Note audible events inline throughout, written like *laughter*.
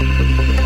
thank you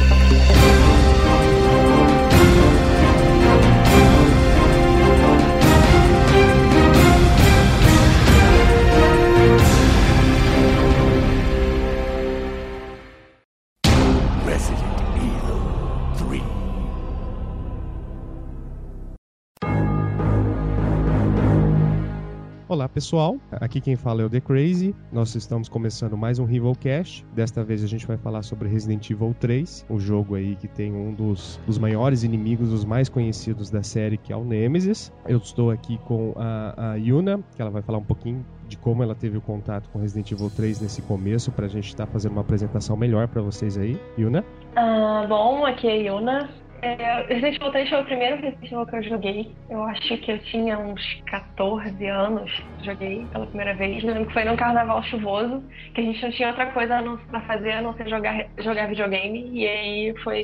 pessoal, aqui quem fala é o The Crazy. Nós estamos começando mais um Rivalcast. Desta vez a gente vai falar sobre Resident Evil 3, o jogo aí que tem um dos, dos maiores inimigos, os mais conhecidos da série, que é o Nemesis. Eu estou aqui com a, a Yuna, que ela vai falar um pouquinho de como ela teve o contato com Resident Evil 3 nesse começo, para a gente estar tá fazendo uma apresentação melhor para vocês aí. Yuna? Uh, bom, aqui é a Yuna. É, Resident Evil 3 foi o primeiro Resident Evil que eu joguei. Eu acho que eu tinha uns 14 anos. Joguei pela primeira vez. lembro que foi num carnaval chuvoso, que a gente não tinha outra coisa pra fazer a não ser jogar, jogar videogame. E aí foi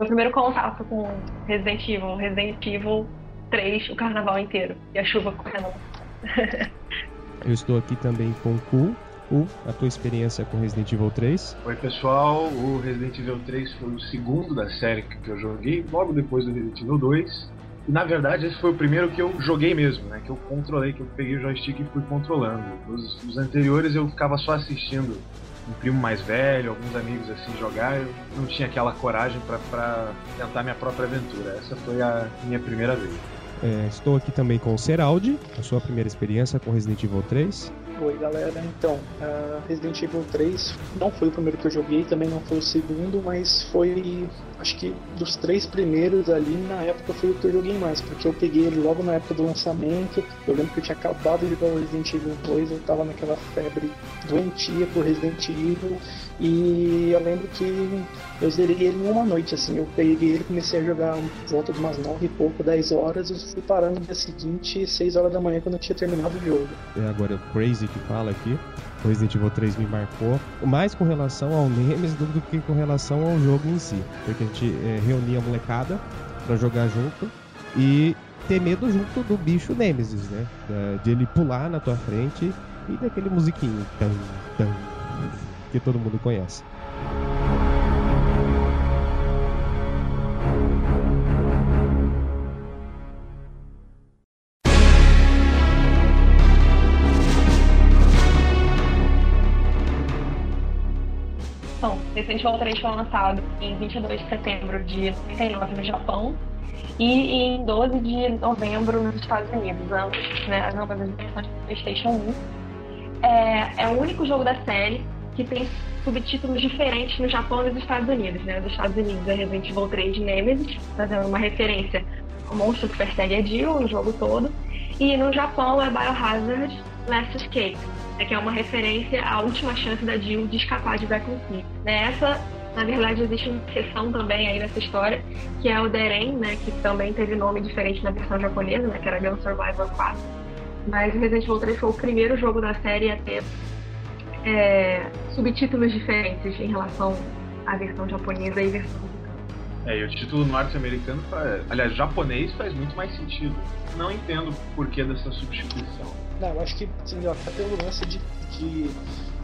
meu primeiro contato com Resident Evil. Resident Evil 3, o carnaval inteiro. E a chuva correndo. *laughs* eu estou aqui também com o Ku. U, a tua experiência com Resident Evil 3? Oi pessoal, o Resident Evil 3 foi o segundo da série que eu joguei, logo depois do Resident Evil 2. E na verdade esse foi o primeiro que eu joguei mesmo, né? Que eu controlei, que eu peguei o joystick e fui controlando. Os, os anteriores eu ficava só assistindo um primo mais velho, alguns amigos assim jogar, eu não tinha aquela coragem para tentar minha própria aventura. Essa foi a minha primeira vez. É, estou aqui também com o Seraldi, a sua primeira experiência com Resident Evil 3. Oi galera, então, uh, Resident Evil 3 não foi o primeiro que eu joguei, também não foi o segundo, mas foi, acho que dos três primeiros ali, na época foi o que eu joguei mais, porque eu peguei ele logo na época do lançamento, eu lembro que eu tinha acabado de jogar o Resident Evil 2, eu tava naquela febre doentia por Resident Evil, e eu lembro que eu zerei ele em uma noite, assim, eu peguei ele comecei a jogar volta de umas 9 e pouco, 10 horas, eu fui parando no dia seguinte, 6 horas da manhã, quando eu tinha terminado o jogo. É agora o Crazy que fala aqui, o Resident Evil 3 me marcou, mais com relação ao Nemesis do que com relação ao jogo em si, porque a gente é, reunia a molecada para jogar junto e ter medo junto do bicho Nemesis, né? De ele pular na tua frente e daquele musiquinho. Tum, tum, que todo mundo conhece. Resident Evil 3 foi lançado em 22 de setembro de 99 no Japão e em 12 de novembro nos Estados Unidos, ambos, né, as ambas as versões do PlayStation 1. É, é o único jogo da série que tem subtítulos diferentes no Japão e nos Estados Unidos. Né? Nos Estados Unidos é Resident Evil 3 Nemesis, fazendo uma referência ao monstro que persegue a Jill no jogo todo. E no Japão é Biohazard Last Escape, né? que é uma referência à última chance da Jill de escapar de Raccoon City. Né? Na verdade, existe uma exceção também aí nessa história, que é o Deren, né? que também teve nome diferente na versão japonesa, né? que era Gun Survivor 4. Mas Resident Evil 3 foi o primeiro jogo da série a ter é, subtítulos diferentes em relação à versão japonesa e versão americana. É, e o título norte-americano, aliás, japonês faz muito mais sentido. Não entendo o porquê dessa substituição. Não, eu acho que assim, até pelo lance de, de,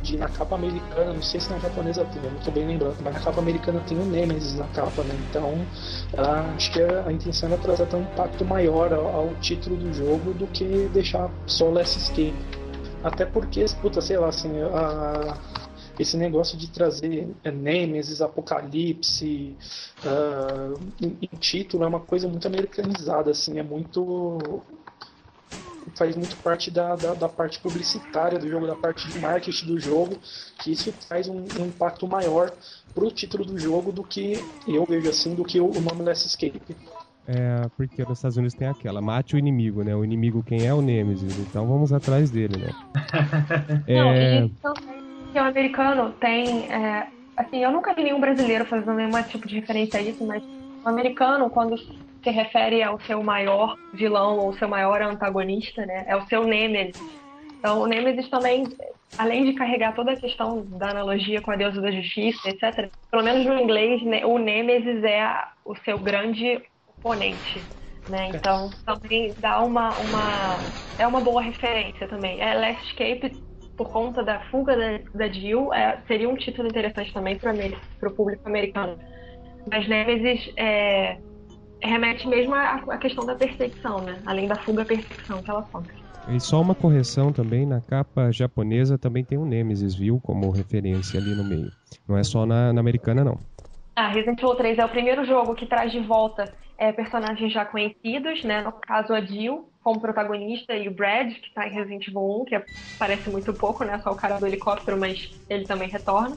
de, na capa americana, não sei se na japonesa tem, eu não estou bem lembrando, mas na capa americana tem o Nemesis na capa, né? Então, acho que a, intenção era trazer até um impacto maior ao, ao título do jogo do que deixar só Last Escape. Até porque, puta, sei lá, assim, a, esse negócio de trazer é, Nemesis, Apocalipse uh, em, em, título é uma coisa muito americanizada, assim, é muito. Faz muito parte da, da, da, parte publicitária do jogo, da parte de marketing do jogo, que isso traz um, um impacto maior pro título do jogo do que eu vejo assim, do que o, o nome Last Escape. É, porque nos Estados Unidos tem aquela, mate o inimigo, né? O inimigo quem é o Nemesis, então vamos atrás dele, né? *laughs* Não, é... que o americano tem, é, assim, eu nunca vi nenhum brasileiro fazendo nenhum tipo de referência a isso, mas o americano, quando se refere ao seu maior vilão ou seu maior antagonista, né? É o seu Nemesis. Então, o Nemesis também, além de carregar toda a questão da analogia com a deusa da justiça, etc., pelo menos no inglês, o Nemesis é o seu grande oponente. Né? Então também dá uma, uma. É uma boa referência também. É Last Escape por conta da fuga da, da Jill, é, seria um título interessante também para o público americano. Mas Nemesis é, remete mesmo à, à, questão da perseguição, né? Além da fuga, perseguição que ela sofre. E só uma correção também, na capa japonesa também tem um Nemesis, viu? Como referência ali no meio. Não é só na, na americana, não. Ah, Resident Evil 3 é o primeiro jogo que traz de volta é, personagens já conhecidos, né? No caso, a Jill como protagonista e o Brad, que está em Resident Evil 1, que é, parece muito pouco, né? Só o cara do helicóptero, mas ele também retorna.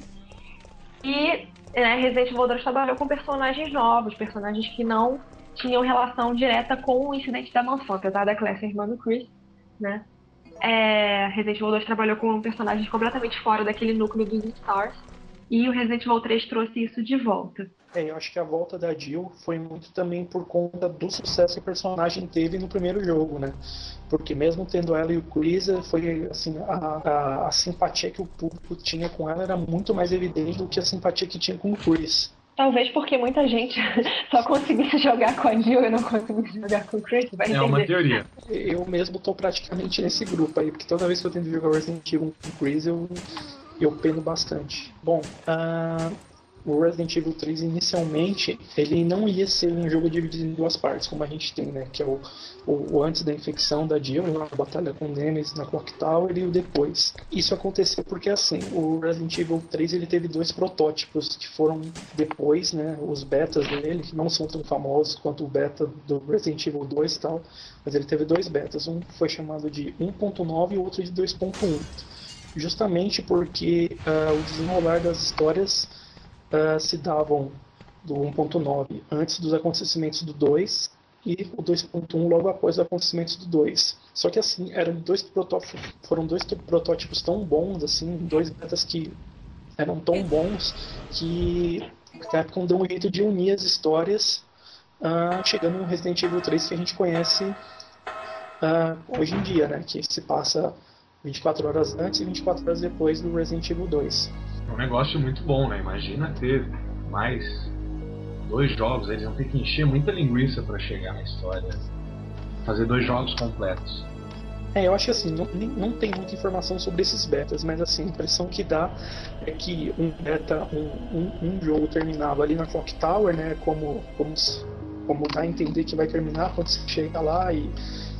E né, Resident Evil 2 trabalhou com personagens novos, personagens que não tinham relação direta com o incidente da mansão, apesar da Claire ser irmã do Chris, né? É, Resident Evil 2 trabalhou com personagens completamente fora daquele núcleo dos Stars. E o Resident Evil 3 trouxe isso de volta. É, eu acho que a volta da Jill foi muito também por conta do sucesso que a personagem teve no primeiro jogo, né? Porque mesmo tendo ela e o Chris, foi assim, a, a, a simpatia que o público tinha com ela era muito mais evidente do que a simpatia que tinha com o Chris. Talvez porque muita gente *laughs* só conseguisse *laughs* jogar com a Jill e não conseguisse jogar com o Chris. Vai é uma teoria. Eu mesmo tô praticamente nesse grupo aí, porque toda vez que eu tento jogar Resident Evil com o Chris, eu eu peno bastante. Bom, uh, o Resident Evil 3 inicialmente ele não ia ser um jogo dividido em duas partes, como a gente tem, né? Que é o, o, o antes da infecção da Jill, a batalha com o Nemesis na Clock Tower e o depois. Isso aconteceu porque assim, o Resident Evil 3 ele teve dois protótipos que foram depois, né? Os betas dele, que não são tão famosos quanto o beta do Resident Evil 2 e tal, mas ele teve dois betas. Um foi chamado de 1.9 e o outro de 2.1 justamente porque uh, o desenrolar das histórias uh, se davam do 1.9 antes dos acontecimentos do 2 e o 2.1 logo após os acontecimentos do 2. Só que assim, eram dois protótipos, foram dois protótipos tão bons, assim, dois betas que eram tão bons que a Capcom deu um jeito de unir as histórias, uh, chegando no Resident Evil 3 que a gente conhece uh, hoje em dia, né? Que se passa 24 horas antes e 24 horas depois do Resident Evil 2. É um negócio muito bom, né? Imagina ter mais dois jogos, eles vão ter que encher muita linguiça para chegar na história. Fazer dois jogos completos. É, eu acho que assim, não, não tem muita informação sobre esses betas, mas assim, a impressão que dá é que um beta, um, um, um jogo terminava ali na Clock Tower, né? Como, como, como dá a entender que vai terminar quando você chega lá e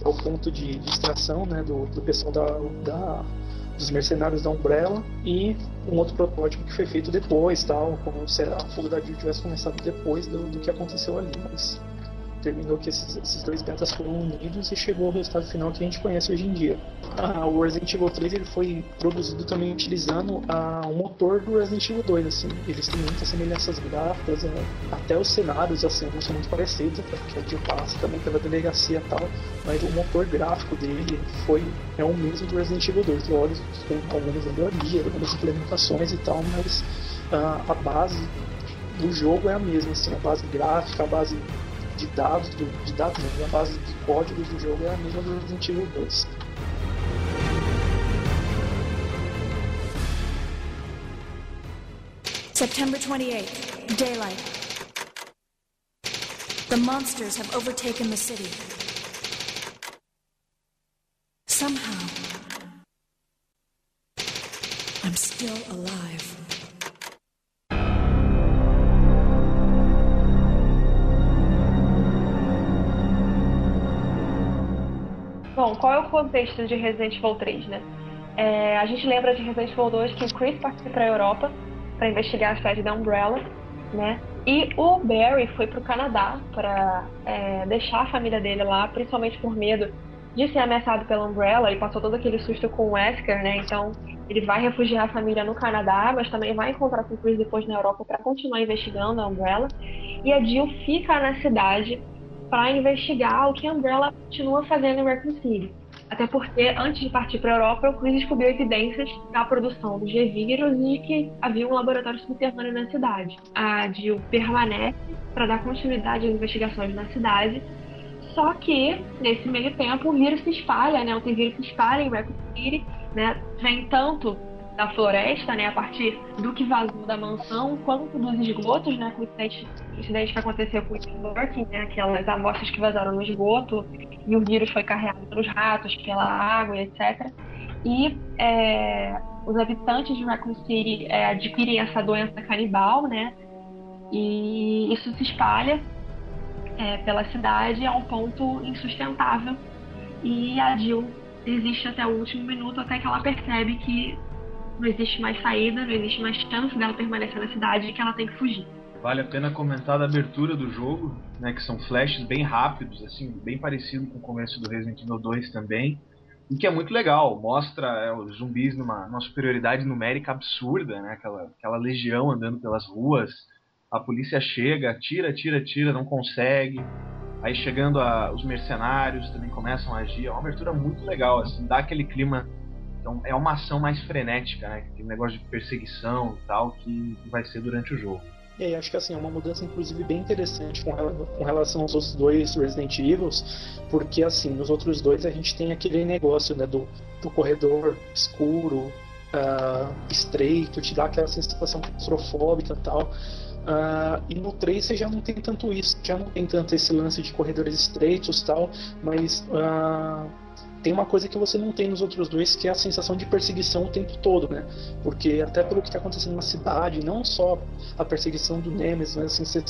é o ponto de distração né, do, do pessoal da, da, dos mercenários da Umbrella e um outro protótipo que foi feito depois, tal, como se a fuga da Jill tivesse começado depois do, do que aconteceu ali. Mas terminou que esses, esses dois betas foram unidos e chegou ao resultado final que a gente conhece hoje em dia. Ah, o Resident Evil 3 ele foi produzido também utilizando ah, o motor do Resident Evil 2, assim. Eles têm muitas semelhanças gráficas, né? até os cenários assim, são muito parecidos, porque aqui passa também pela delegacia e tal, mas o motor gráfico dele foi é o mesmo do Resident Evil 2, lógico, com algumas melhorias, algumas implementações e tal, mas ah, a base do jogo é a mesma, assim, a base gráfica, a base de dados, do, de dados a base de códigos do jogo é a mesma do Resident Evil 2. September 28th, daylight. The monsters have overtaken the city. Somehow, I'm still alive. Bom, qual é o contexto de Resident Evil 3, né? É, a gente lembra de Resident Evil 2 que o Chris partiu para a Europa para investigar a sede da Umbrella, né? E o Barry foi para o Canadá para é, deixar a família dele lá, principalmente por medo de ser ameaçado pela Umbrella. Ele passou todo aquele susto com o Wesker, né? Então ele vai refugiar a família no Canadá, mas também vai encontrar com o Chris depois na Europa para continuar investigando a Umbrella. E a Jill fica na cidade para investigar o que a Umbrella continua fazendo em Raccoon City. Até porque, antes de partir para a Europa, o Chris descobriu evidências da produção do G-Vírus e que havia um laboratório subterrâneo na cidade. A Jill permanece para dar continuidade às investigações na cidade, só que, nesse meio tempo, o vírus se espalha, né? O T-Vírus se espalha em Raccoon City, né? Vem tanto da floresta, né, a partir do que vazou da mansão, quanto dos esgotos, né, com o incidente, incidente que aconteceu com o Working, né, aquelas amostras que vazaram no esgoto, e o vírus foi carregado pelos ratos, pela água, etc. E é, os habitantes de Raccoon City é, adquirem essa doença canibal, né? E isso se espalha é, pela cidade a um ponto insustentável. E a Jill existe até o último minuto, até que ela percebe que não existe mais saída, não existe mais chance dela permanecer na cidade e que ela tem que fugir. Vale a pena comentar da abertura do jogo, né, que são flashes bem rápidos, assim, bem parecido com o começo do Resident Evil 2 também, e que é muito legal, mostra é, os zumbis numa, numa superioridade numérica absurda, né, aquela, aquela legião andando pelas ruas, a polícia chega, tira, tira, tira, não consegue, aí chegando a, os mercenários também começam a agir, é uma abertura muito legal, assim, dá aquele clima então é uma ação mais frenética, né? Aquele negócio de perseguição e tal que vai ser durante o jogo. E aí, acho que assim, é uma mudança inclusive bem interessante com, com relação aos outros dois Resident Evils, porque assim, nos outros dois a gente tem aquele negócio né, do, do corredor escuro, uh, estreito, te dá aquela sensação claustrofóbica e tal. Uh, e no 3 você já não tem tanto isso, já não tem tanto esse lance de corredores estreitos tal, mas uh, tem uma coisa que você não tem nos outros dois, que é a sensação de perseguição o tempo todo, né? Porque até pelo que está acontecendo na cidade, não só a perseguição do Nemesis, mas assim, você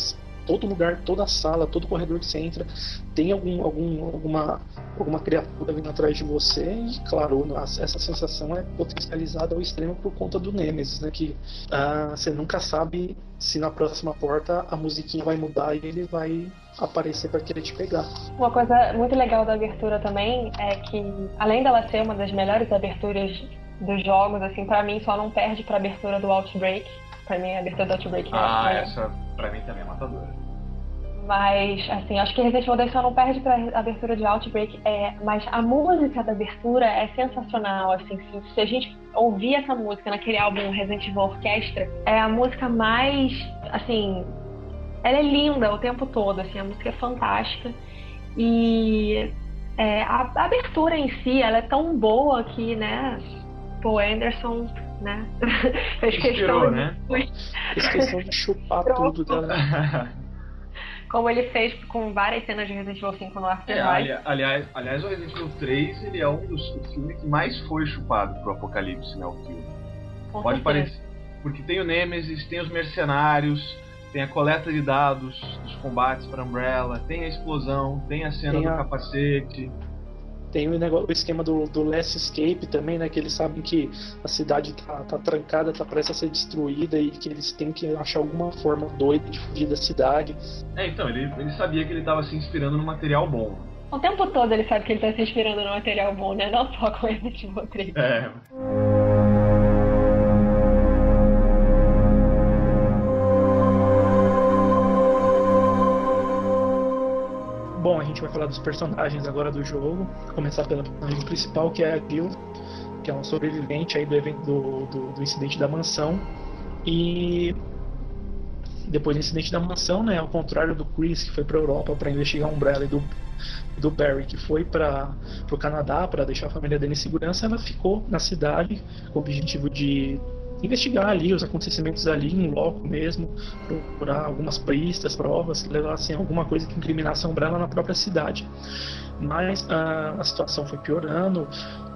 todo lugar, toda sala, todo corredor que você entra, tem algum, algum, alguma, alguma criatura vindo atrás de você e, claro, essa sensação é potencializada ao extremo por conta do Nemesis, né? Que ah, você nunca sabe se na próxima porta a musiquinha vai mudar e ele vai aparecer para querer te pegar. Uma coisa muito legal da abertura também é que, além dela ser uma das melhores aberturas dos jogos, assim, para mim só não perde para abertura do Outbreak. Pra mim, a abertura do Outbreak ah, é. Ah, essa pra mim também é matadora. Mas, assim, acho que Resident Evil 2 só não perde pra abertura de Outbreak. É, mas a música da abertura é sensacional, assim. Se, se, a gente ouvir essa música naquele álbum Resident Evil Orquestra, é a música mais, assim... Ela é linda o tempo todo, assim. A música é fantástica. E é, a, a abertura em si, ela é tão boa que, né... Paul Anderson né? *laughs* Fez questão, né? Fez questão de chupar tudo dela. *laughs* Como ele fez com várias cenas de Resident Evil 5 no Afterlife. É, aliás, aliás, o Resident Evil 3 ele é um dos filmes que mais foi chupado pro Apocalipse, né? O filme. Com Pode certeza. parecer. Porque tem o Nemesis, tem os mercenários, tem a coleta de dados dos combates para Umbrella, tem a explosão, tem a cena tem do a... capacete. Tem o, negócio, o esquema do, do Last Escape também, né? Que eles sabem que a cidade tá, tá trancada, tá prestes a ser destruída e que eles têm que achar alguma forma doida de fugir da cidade. É, então, ele, ele sabia que ele estava se inspirando no material bom. O tempo todo ele sabe que ele está se inspirando no material bom, né? Não só com Resident Evil 3. É. gente vai falar dos personagens agora do jogo. Começar pela personagem principal, que é a Gil, que é um sobrevivente aí do evento do, do, do incidente da mansão. E depois do incidente da mansão, né, ao contrário do Chris, que foi para Europa para investigar a Umbrella e do, do Barry, que foi para o Canadá para deixar a família dele em segurança, ela ficou na cidade com o objetivo de investigar ali os acontecimentos ali em loco mesmo, procurar algumas pistas, provas que levassem alguma coisa que incriminasse a Umbrella na própria cidade. Mas a, a situação foi piorando,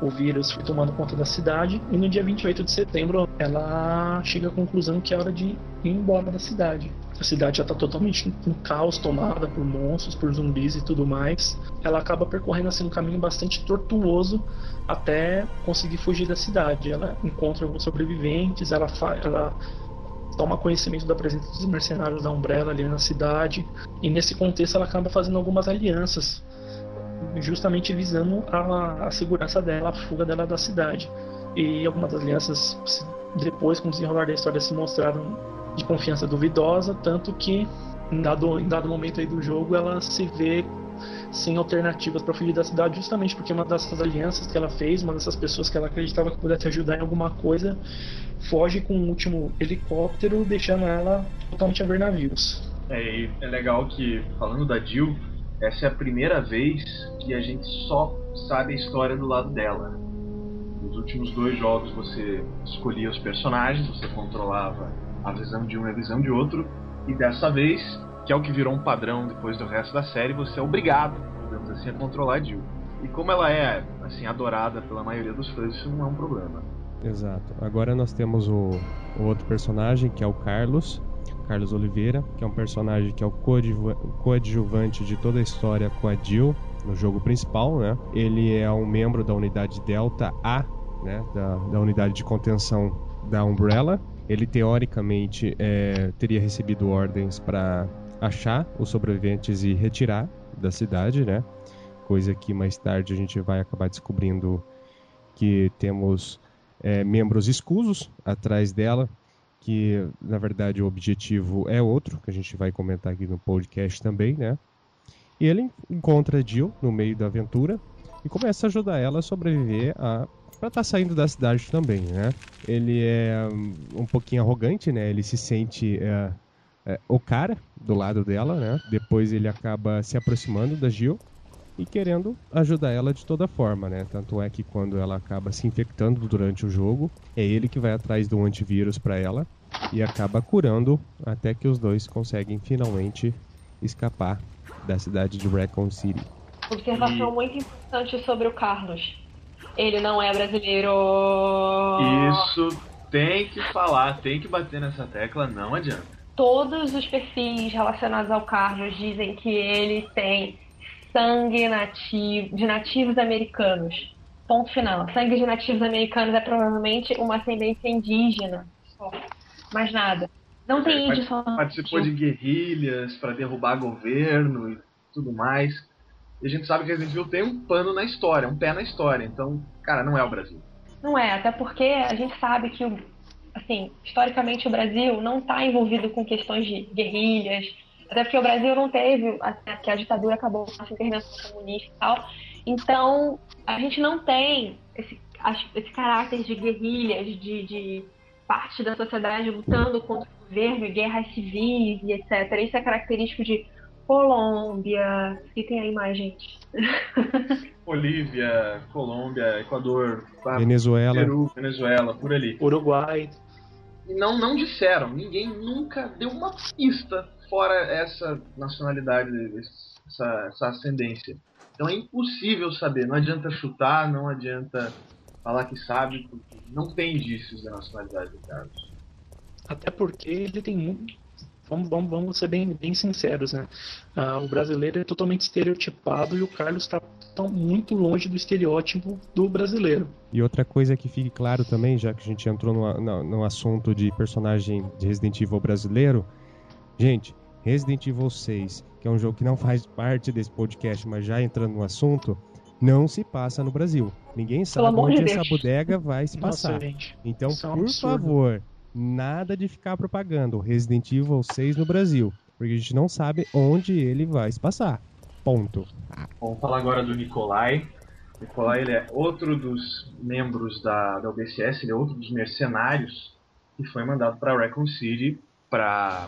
o vírus foi tomando conta da cidade e no dia 28 de setembro ela chega à conclusão que é hora de ir embora da cidade. A cidade já está totalmente em caos, tomada por monstros, por zumbis e tudo mais. Ela acaba percorrendo assim um caminho bastante tortuoso até conseguir fugir da cidade. Ela encontra alguns sobreviventes, ela, ela toma conhecimento da presença dos mercenários da Umbrella ali na cidade, e nesse contexto ela acaba fazendo algumas alianças, justamente visando a, a segurança dela, a fuga dela da cidade. E algumas alianças, depois, com o desenrolar da história, se mostraram de confiança duvidosa, tanto que em dado, em dado momento aí do jogo ela se vê sem alternativas para fugir da cidade, justamente porque uma dessas alianças que ela fez, uma dessas pessoas que ela acreditava que pudesse ajudar em alguma coisa, foge com o último helicóptero, deixando ela totalmente a ver navios. É, é legal que, falando da Jill, essa é a primeira vez que a gente só sabe a história do lado dela. Nos últimos dois jogos você escolhia os personagens, você controlava a visão de um e a visão de outro, e dessa vez que é o que virou um padrão depois do resto da série, você é obrigado, digamos assim, a controlar a Jill. E como ela é assim, adorada pela maioria dos fãs, isso não é um problema. Exato. Agora nós temos o, o outro personagem, que é o Carlos, Carlos Oliveira, que é um personagem que é o coadjuvante de toda a história com a Jill no jogo principal, né? Ele é um membro da unidade Delta A, né? Da, da unidade de contenção da Umbrella. Ele teoricamente é, teria recebido ordens para achar os sobreviventes e retirar da cidade, né? Coisa que mais tarde a gente vai acabar descobrindo que temos é, membros escusos atrás dela, que na verdade o objetivo é outro, que a gente vai comentar aqui no podcast também, né? E ele encontra Jill no meio da aventura e começa a ajudar ela a sobreviver a para estar tá saindo da cidade também, né? Ele é um pouquinho arrogante, né? Ele se sente é, é, o cara do lado dela, né? Depois ele acaba se aproximando da Jill e querendo ajudar ela de toda forma, né? Tanto é que quando ela acaba se infectando durante o jogo, é ele que vai atrás do antivírus para ela e acaba curando até que os dois conseguem finalmente escapar da cidade de Recon City. Observação e... muito importante sobre o Carlos. Ele não é brasileiro. Isso tem que falar, tem que bater nessa tecla, não adianta. Todos os perfis relacionados ao Carlos dizem que ele tem sangue nativo, de nativos americanos. Ponto final. Sangue de nativos americanos é provavelmente uma ascendência indígena. Só. Mais nada. Não tem é, índio só. Participou de guerrilhas para derrubar governo e tudo mais. E a gente sabe que Resident Evil tem um pano na história, um pé na história. Então, cara, não é o Brasil. Não é, até porque a gente sabe que, assim, historicamente o Brasil não está envolvido com questões de guerrilhas, até porque o Brasil não teve, até que a ditadura acabou com a intervenção comunista e tal. Então, a gente não tem esse, esse caráter de guerrilhas, de, de parte da sociedade lutando contra o governo, guerras civis e etc. Isso é característico de Colômbia, e tem aí mais gente. *laughs* Bolívia, Colômbia, Equador, Venezuela, Peru, Venezuela, por ali. Uruguai. E não, não disseram, ninguém nunca deu uma pista fora essa nacionalidade, essa, essa ascendência. Então é impossível saber, não adianta chutar, não adianta falar que sabe, porque não tem indícios da nacionalidade do Carlos. Até porque ele tem muito. Vamos, vamos, vamos ser bem, bem sinceros, né? Ah, o brasileiro é totalmente estereotipado e o Carlos está tão muito longe do estereótipo do brasileiro. E outra coisa que fique claro também, já que a gente entrou no, no, no assunto de personagem de Resident Evil brasileiro, gente, Resident Evil 6, que é um jogo que não faz parte desse podcast, mas já entrando no assunto, não se passa no Brasil. Ninguém sabe onde de essa bodega vai se passar. Nossa, então, é um por absurdo. favor, nada de ficar propagando Resident Evil 6 no Brasil, porque a gente não sabe onde ele vai se passar. Ponto. Vamos falar agora do Nikolai. Nikolai ele é outro dos membros da, da OBCS, ele é outro dos mercenários que foi mandado para Raccoon City para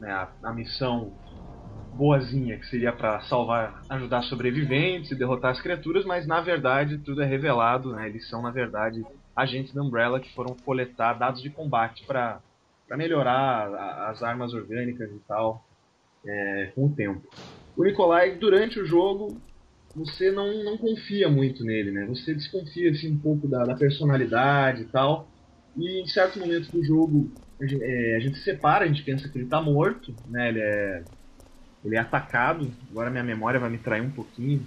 né, a, a, missão boazinha, que seria para salvar, ajudar sobreviventes e derrotar as criaturas, mas na verdade tudo é revelado, né, eles são na verdade agentes da Umbrella que foram coletar dados de combate para melhorar a, as armas orgânicas e tal é, com o tempo. O Nikolai, durante o jogo, você não, não confia muito nele, né? Você desconfia assim, um pouco da, da personalidade e tal. E em certos momentos do jogo, a gente, é, a gente se separa, a gente pensa que ele tá morto, né? Ele é, ele é atacado. Agora minha memória vai me trair um pouquinho.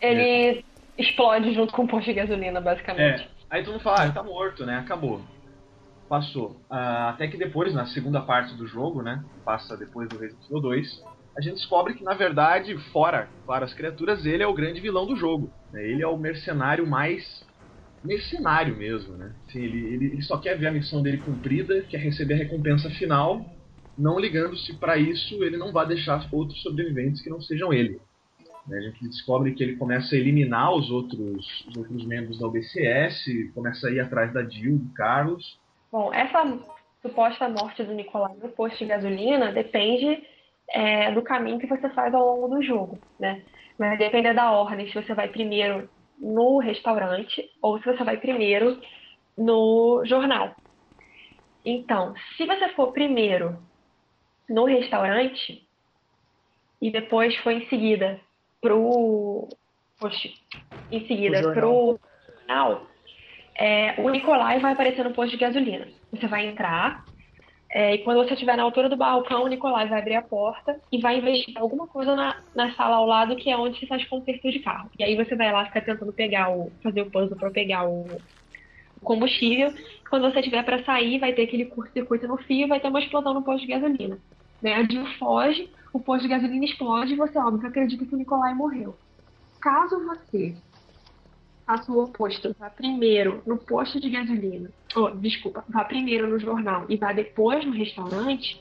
Ele é. explode junto com o posto de gasolina, basicamente. É. Aí todo mundo fala, ah, ele tá morto, né? Acabou. Passou. Uh, até que depois, na segunda parte do jogo, né? Passa depois do Resident Evil 2, a gente descobre que, na verdade, fora, para as criaturas, ele é o grande vilão do jogo. Né? Ele é o mercenário mais mercenário mesmo, né? Assim, ele, ele, ele, só quer ver a missão dele cumprida, quer receber a recompensa final, não ligando-se para isso ele não vai deixar outros sobreviventes que não sejam ele. Né? A gente descobre que ele começa a eliminar os outros, os outros membros da OBCS, começa a ir atrás da Jill, do Carlos. Bom, essa suposta morte do Nicolai no posto de gasolina depende é, do caminho que você faz ao longo do jogo, né? Mas depende da ordem, se você vai primeiro no restaurante ou se você vai primeiro no jornal. Então, se você for primeiro no restaurante e depois for em seguida pro post, em seguida pro jornal, é, o Nicolai vai aparecer no posto de gasolina. Você vai entrar, é, e quando você estiver na altura do balcão, o Nicolai vai abrir a porta e vai investigar alguma coisa na, na sala ao lado, que é onde se faz conserto de carro. E aí você vai lá ficar tentando pegar o. fazer o puzzle para pegar o, o, combustível. Quando você tiver para sair, vai ter aquele curto-circuito no fio vai ter uma explosão no posto de gasolina. Né? A Jill foge, o posto de gasolina explode e você, óbvio, acredita que o Nicolai morreu. Caso você faça o oposto, vá primeiro no posto de gasolina, oh, desculpa, vá primeiro no jornal e vá depois no restaurante,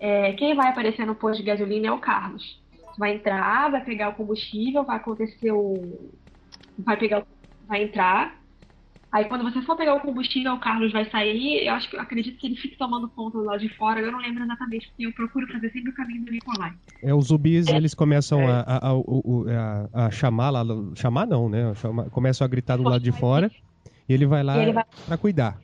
é, quem vai aparecer no posto de gasolina é o Carlos. Vai entrar, vai pegar o combustível, vai acontecer o. Vai pegar. Vai entrar, Aí quando você for pegar o combustível, o Carlos vai sair, eu acho que eu acredito que ele fique tomando conta do lado de fora, eu não lembro exatamente, porque eu procuro fazer sempre o caminho do Nicolai. É, os zumbis, é. eles começam é. a, a, a, a, chamar lá, chamar não, né? Chamar, começam a gritar do lado de fora, e ele vai lá vai... para cuidar.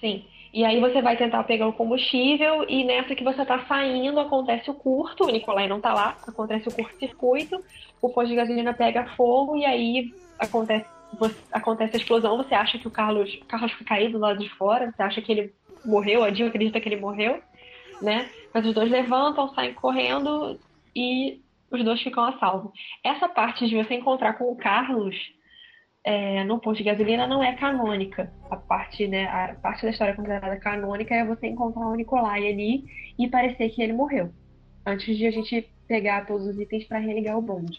Sim. E aí você vai tentar pegar o combustível e nessa que você tá saindo acontece o curto, o Nicolai não tá lá, acontece o curto-circuito, o posto de gasolina pega fogo e aí acontece você, acontece a explosão, você acha que o Carlos, o Carlos foi caído do lado de fora, você acha que ele morreu, a Jill acredita que ele morreu, né? Mas os dois levantam, saem correndo e os dois ficam a salvo. Essa parte de você encontrar com o Carlos é, no posto de gasolina não é canônica. A parte, né, a parte da história considerada canônica é você encontrar o Nicolai ali e parecer que ele morreu. Antes de a gente pegar todos os itens para religar o bonde.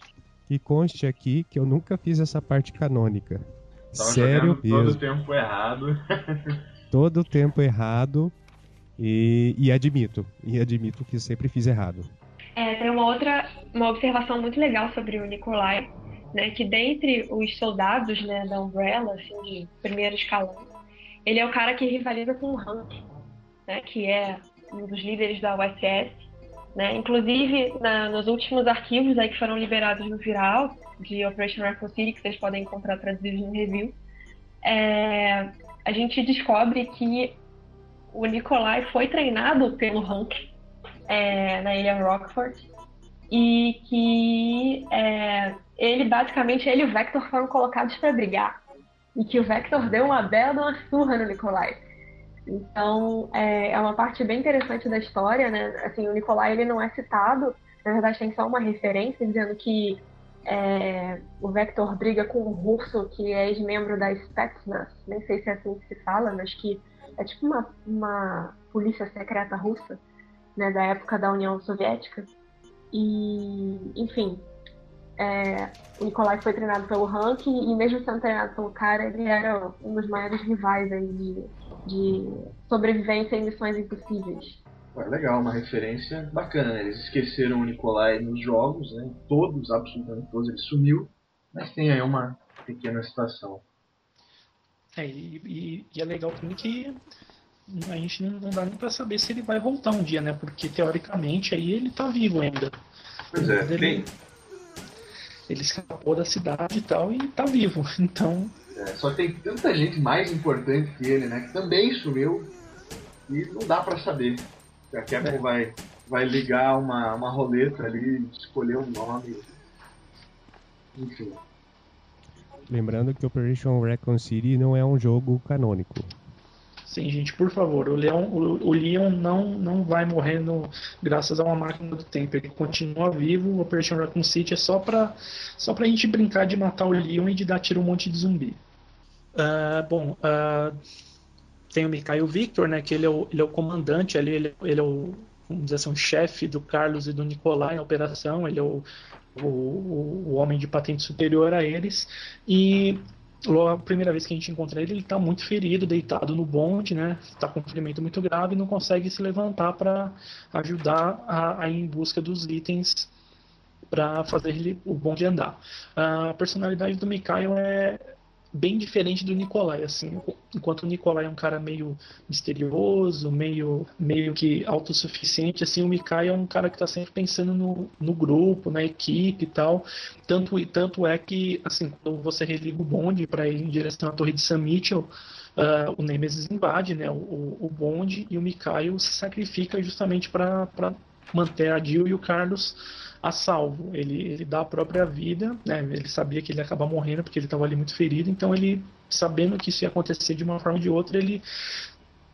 E conste aqui que eu nunca fiz essa parte canônica. Tava Sério mesmo. Todo o tempo errado. *laughs* todo o tempo errado. E, e admito. E admito que sempre fiz errado. É, tem uma outra uma observação muito legal sobre o Nikolai, né, que dentre os soldados né, da Umbrella, assim, de primeiro escalão, ele é o cara que rivaliza com o Hank, né, que é um dos líderes da USS, né? Inclusive, na, nos últimos arquivos aí que foram liberados no Viral, de Operation Raccoon City, que vocês podem encontrar traduzidos no review, é, a gente descobre que o Nikolai foi treinado pelo Hank é, na ilha Rockford e que é, ele basicamente ele e o Vector foram colocados para brigar e que o Vector deu uma bela surra no Nikolai. Então, é, é uma parte bem interessante da história, né? Assim, o Nicolai, ele não é citado, na verdade tem só uma referência dizendo que é, o Vector briga com o russo, que é ex-membro da Spetsnaz, nem sei se é assim que se fala, mas que é tipo uma, uma polícia secreta russa, né, da época da União Soviética. E, enfim, é, o Nicolai foi treinado pelo Hank e mesmo sendo treinado pelo cara, ele era um dos maiores rivais aí de, de sobrevivência em missões impossíveis. É legal, uma referência bacana, né? Eles esqueceram o Nicolai nos jogos, né? Todos, absolutamente todos, ele sumiu, mas tem aí uma pequena situação. É, e, e, é legal também que a gente não, não dá nem para saber se ele vai voltar um dia, né? Porque teoricamente aí ele tá vivo ainda. Pois é, ele, tem... ele escapou da cidade e tal e tá vivo. *laughs* Então é, só tem tanta gente mais importante que ele, né? Que também sumiu e não dá para saber. A Capcom é. vai, vai ligar uma, uma roleta ali, escolher um nome. Enfim. Lembrando que Operation Recon City não é um jogo canônico. Sim, gente, por favor, o Leon, o, o Leon não, não vai morrendo graças a uma máquina do tempo. Ele continua vivo. O Operation Raccoon City é só pra, só pra gente brincar de matar o Leon e de dar tiro um monte de zumbi. Uh, bom, uh, tem o Mikhail Victor, né, que ele é o, ele é o comandante ali, ele, ele é o, vamos dizer assim, o chefe do Carlos e do Nicolai na operação, ele é o, o, o homem de patente superior a eles. E Logo, a primeira vez que a gente encontra ele, ele está muito ferido, deitado no bonde, né? Está com um ferimento muito grave e não consegue se levantar para ajudar a, a, ir em busca dos itens para fazer ele, o bonde andar. A personalidade do Mikhail é, bem diferente do Nicolai, assim, enquanto o Nicolai é um cara meio misterioso, meio, meio que autossuficiente, assim, o Mikai é um cara que está sempre pensando no, no grupo, na equipe e tal, tanto, tanto é que, assim, quando você religa o bonde para ir em direção à torre de Sam Mitchell, uh, o Nemesis invade, né, o, o bonde e o Mikhail se sacrifica justamente para manter a Jill e o Carlos a salvo. Ele, ele dá a própria vida, né? Ele sabia que ele ia acabar morrendo porque ele estava ali muito ferido, então ele, sabendo que isso ia acontecer de uma forma ou de outra, ele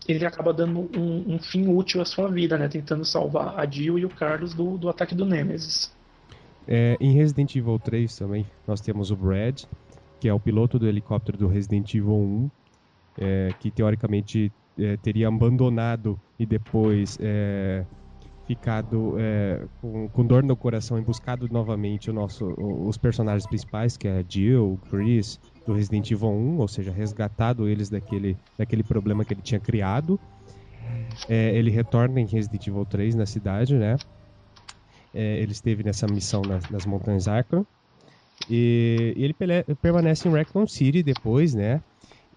ele acaba dando um, um, fim útil à sua vida, né? Tentando salvar a Jill e o Carlos do, do ataque do Nemesis. É, em Resident Evil 3 também nós temos o Brad, que é o piloto do helicóptero do Resident Evil 1, é, que teoricamente é, teria abandonado e depois é, ficado é, com, com, dor no coração e buscado novamente o nosso, os personagens principais, que é Jill, Chris, do Resident Evil 1, ou seja, resgatado eles daquele, daquele problema que ele tinha criado. É, ele retorna em Resident Evil 3 na cidade, né? É, ele esteve nessa missão nas, nas Montanhas Arkham. E, e ele permanece em Raccoon City depois, né?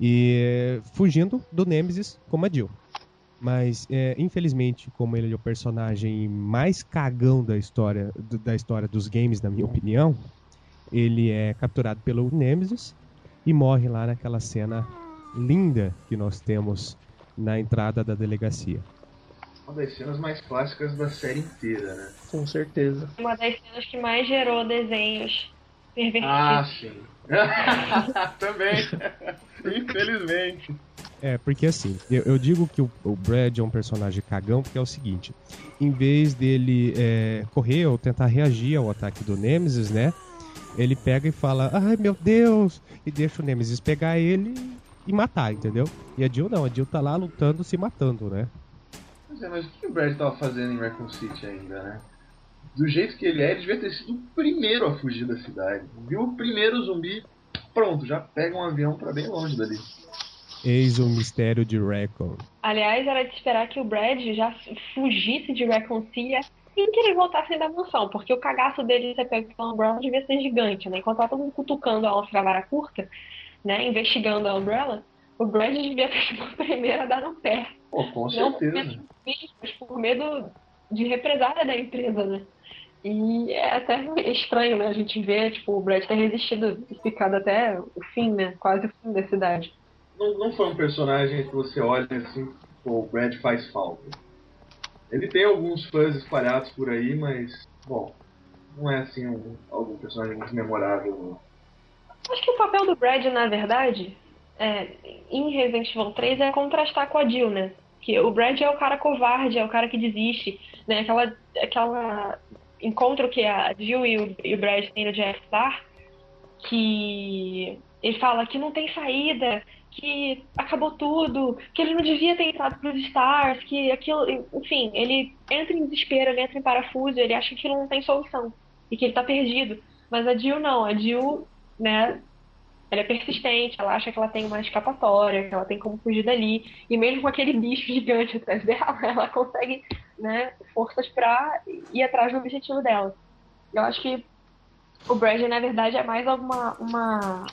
E fugindo do Nemesis como a Jill. Mas, é, infelizmente, como ele é o personagem mais cagão da história, do, da história dos games, na minha opinião, ele é capturado pelo Nemesis e morre lá naquela cena linda que nós temos na entrada da delegacia. Uma das cenas mais clássicas da série inteira, né? Com certeza. Uma das cenas que mais gerou desenhos pervertidos. Ah, *laughs* sim. *laughs* Também. Infelizmente. É, porque assim, eu, eu digo que o, o, Brad é um personagem cagão porque é o seguinte: em vez dele é, correr ou tentar reagir ao ataque do Nemesis, né? Ele pega e fala, ai meu Deus! E deixa o Nemesis pegar ele e matar, entendeu? E a Jill não, a Jill tá lá lutando, se matando, né? Pois é, mas o que o Brad tava fazendo em Raccoon City ainda, né? Do jeito que ele é, ele devia ter sido o primeiro a fugir da cidade. Viu o primeiro zumbi, pronto, já pega um avião para bem longe dali. Eis o mistério de Recon. Aliás, era de esperar que o Brad já fugisse de Recon City assim que ele voltasse da mansão, porque o cagaço dele de ser pego pela Umbrella devia ser gigante, né? Enquanto ela todo mundo cutucando a onça vara curta, né? Investigando a Umbrella, o Brad devia ter sido o primeiro a dar no pé. Pô, com Não certeza. Mas por medo de represália da empresa, né? E é até estranho, né? A gente vê, tipo, o Brad ter resistido e ficado até o fim, né? Quase o fim da cidade não, não foi um personagem que você olha assim, pô, o Brad faz falta. Ele tem alguns fãs espalhados por aí, mas, bom, não é assim um, algum personagem muito memorável. Acho que o papel do Brad, na verdade, é, em Resident Evil 3 é contrastar com a Jill, né? Que o Brad é o cara covarde, é o cara que desiste, né? Aquela, aquela encontro que a Jill e o, e o Brad têm no Jack Star, que ele fala que não tem saída, que acabou tudo, que ele não devia ter entrado para os Stars, que aquilo, enfim, ele entra em desespero, ele entra em parafuso, ele acha que aquilo não tem solução e que ele está perdido. Mas a Jill não, a Jill, né, ela é persistente, ela acha que ela tem uma escapatória, que ela tem como fugir dali, e mesmo com aquele bicho gigante atrás dela, *laughs* ela consegue, né, forças para ir atrás do objetivo dela. Eu acho que o Brad, na verdade, é mais alguma uma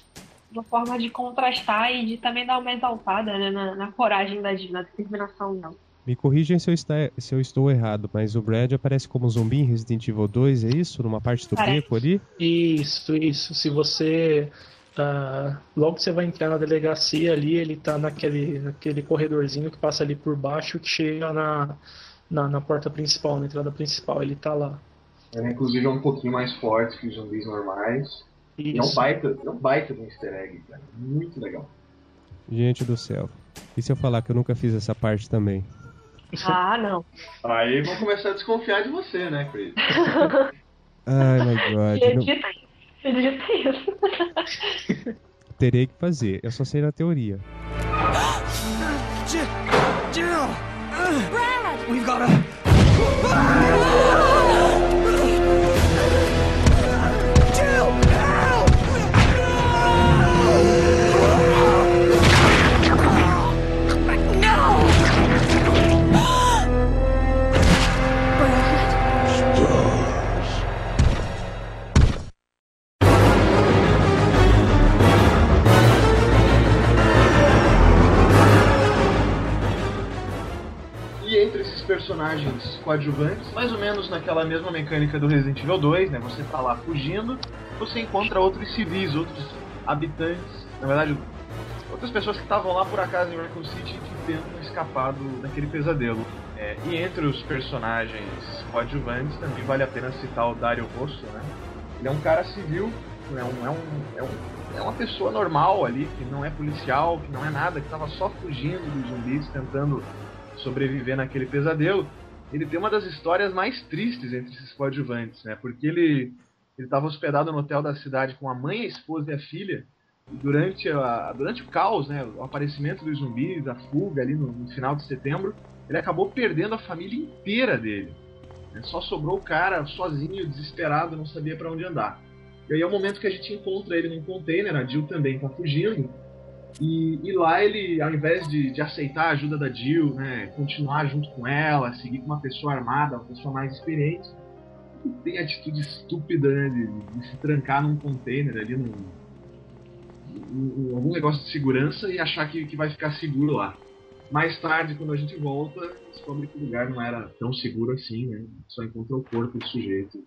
uma forma de contrastar e de também dar uma exaltada né, na, na coragem da na determinação dela. Me corrijam se eu, está, se eu estou errado, mas o Brad aparece como zumbi em Resident Evil 2, é isso? Numa parte do Parece. beco ali? Isso, isso. Se você. Uh, logo que você vai entrar na delegacia ali, ele tá naquele, naquele corredorzinho que passa ali por baixo que chega na, na, na porta principal, na entrada principal. Ele tá lá. Ele, inclusive, é um pouquinho mais forte que os zumbis normais. E é um baita, é um baita de um easter egg, cara. Muito legal. Gente do céu. E se eu falar que eu nunca fiz essa parte também? Ah, não. Aí vão começar a desconfiar de você, né, Chris? *laughs* Ai, my god. Acredita isso. Terei que fazer, eu só sei na teoria. *laughs* We've gotta. Personagens coadjuvantes, mais ou menos naquela mesma mecânica do Resident Evil 2, né? Você tá lá fugindo, você encontra outros civis, outros habitantes, na verdade, outras pessoas que estavam lá por acaso em Raccoon City e tentam escapado daquele pesadelo. É, e entre os personagens coadjuvantes também vale a pena citar o Dario Rosso, né? Ele é um cara civil, é, um, é, um, é, um, é uma pessoa normal ali, que não é policial, que não é nada, que estava só fugindo dos zumbis, tentando sobreviver naquele pesadelo. Ele tem uma das histórias mais tristes entre esses coadjuvantes, né? Porque ele estava hospedado no hotel da cidade com a mãe, a esposa e a filha, durante, a, durante o caos, né, o aparecimento dos zumbis, a fuga ali no, no final de setembro, ele acabou perdendo a família inteira dele. Né? Só sobrou o cara sozinho, desesperado, não sabia para onde andar. E aí é o momento que a gente encontra ele num container, a Jill também tá fugindo. E, e lá ele, ao invés de, de, aceitar a ajuda da Jill, né, continuar junto com ela, seguir com uma pessoa armada, uma pessoa mais experiente, tem a atitude estúpida né, de, de se trancar num container ali, num, num, algum negócio de segurança e achar que, que vai ficar seguro lá. Mais tarde, quando a gente volta, descobre que o lugar não era tão seguro assim, né? Só encontrou o corpo do sujeito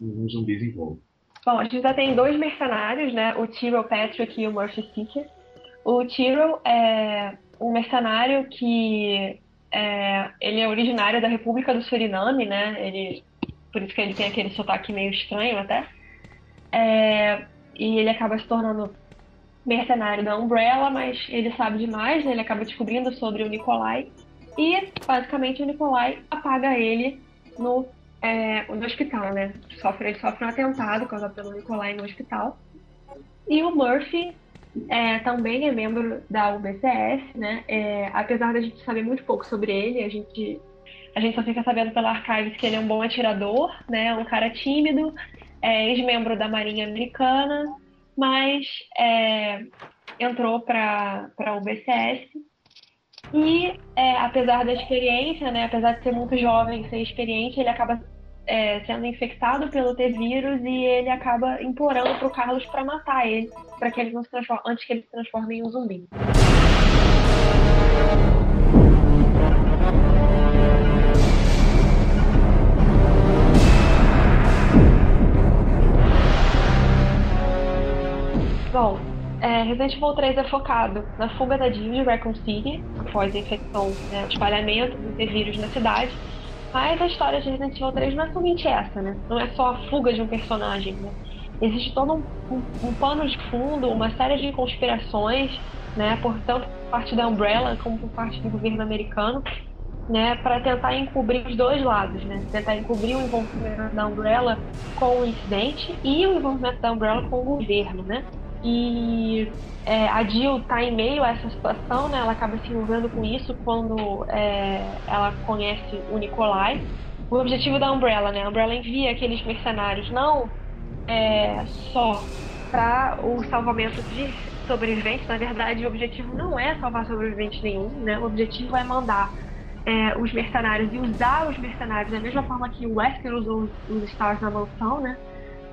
e uns zumbis em volta. Bom, a gente já tem dois mercenários, né? O Tyrell Patrick e o Murphy Seeker. O Tyrell é um mercenário que é, ele é originário da República do Suriname, né? Ele, por isso que ele tem aquele sotaque meio estranho até. É, e ele acaba se tornando mercenário da Umbrella, mas ele sabe demais, né? ele acaba descobrindo sobre o Nikolai. E, basicamente, o Nikolai apaga ele no, é, no hospital, né? Sofre, ele sofre um atentado causado pelo Nikolai no hospital. E o Murphy é, também é membro da UBCS, né? É, apesar da gente saber muito pouco sobre ele, a gente, a gente só fica sabendo pela Archives que ele é um bom atirador, né? Um cara tímido, é ex-membro da Marinha Americana, mas é, entrou para o BCS e é, apesar da experiência, né, apesar de ser muito jovem, ser experiente, ele acaba é, sendo infectado pelo T-vírus e ele acaba implorando para o Carlos para matar ele, para que ele não se transforme, antes que ele se transforme em um zumbi. Bom, é, Resident Evil 3 é focado na fuga da Jill de Raccoon City, após a infecção, né, espalhamento do vírus na cidade. Mas a história de Resident Evil 3 não é somente essa, né? Não é só a fuga de um personagem, né? Existe todo um, um, um pano de fundo, uma série de conspirações, né? Por tanto parte da Umbrella como por parte do governo americano, né? Para tentar encobrir os dois lados, né? Tentar encobrir o envolvimento da Umbrella com o incidente e o envolvimento da Umbrella com o governo, né? E é, a Jill está em meio a essa situação, né? Ela acaba se envolvendo com isso quando é, ela conhece o Nikolai. O objetivo da Umbrella, né? A Umbrella envia aqueles mercenários não é, só para o salvamento de sobreviventes. Na verdade, o objetivo não é salvar sobrevivente nenhum, né? O objetivo é mandar é, os mercenários e usar os mercenários da mesma forma que o Wesker usou os Stars na mansão, né?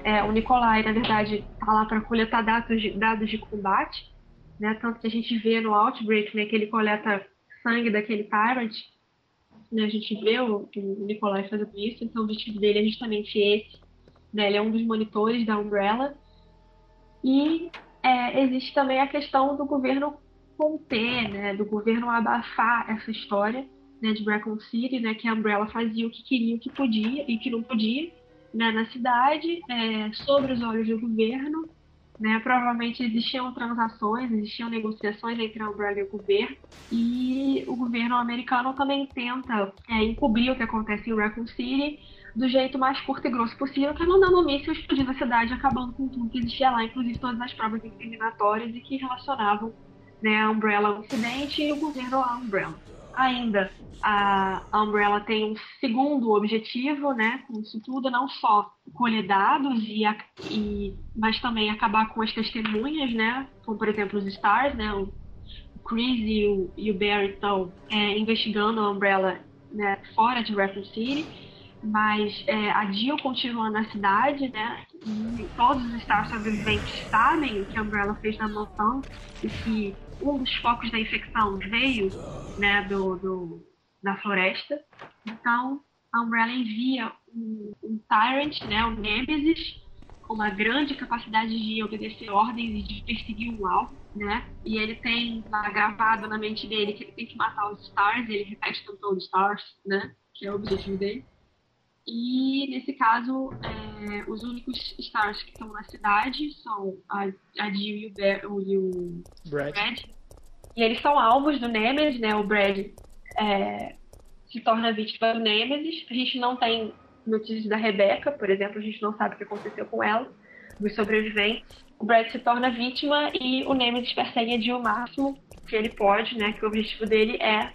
É, o Nikolai, na verdade, está lá para coletar dados de, dados de combate, né? Tanto que a gente vê no Outbreak, né, que ele coleta sangue daquele Tyrant, né? A gente vê o, o Nikolai fazendo isso, então o objetivo dele é justamente esse, né? Ele é um dos monitores da Umbrella. E é, existe também a questão do governo conter, né? Do governo abafar essa história, né? De Raccoon City, né? Que a Umbrella fazia o que queria, o que podia e o que não podia né, na cidade, é, sobre os olhos do governo. Né, provavelmente existiam transações, existiam negociações entre a Umbrella e o governo, e o governo americano também tenta é, encobrir o que acontece em Raccoon City do jeito mais curto e grosso possível, que é mandando míssil explodindo a cidade, acabando com tudo que existia lá, inclusive todas as provas incriminatórias e que relacionavam né, a Umbrella ao incidente e o governo à Umbrella ainda. A Umbrella tem um segundo objetivo, né, com isso tudo, não só colher dados e, e mas também acabar com as testemunhas, né, como por exemplo os Stars, né, o Chris e o, e o Barry estão é, investigando a Umbrella né, fora de Raccoon City, mas é, a Jill continua na cidade, né, e todos os Stars sobreviventes sabem o que a Umbrella fez na mansão e que um dos focos da infecção veio né, do, do, da floresta. Então, a Umbrella envia um, um Tyrant, né, um Nemesis, com uma grande capacidade de obedecer ordens e de perseguir um alvo. né? E ele tem lá gravado na mente dele que ele tem que matar os Stars, ele repete tanto os Stars, né? Que é o objetivo dele. E nesse caso, é, os únicos Stars que estão na cidade são a, a Jill e o, Bear, e o Brad. Brad. E eles são alvos do Nemesis, né? O Brad é, se torna vítima do Nemesis. A gente não tem notícias da Rebecca, por exemplo, a gente não sabe o que aconteceu com ela, dos sobreviventes. O Brad se torna vítima e o Nemesis persegue a Jill o máximo que ele pode, né? Que o objetivo dele é,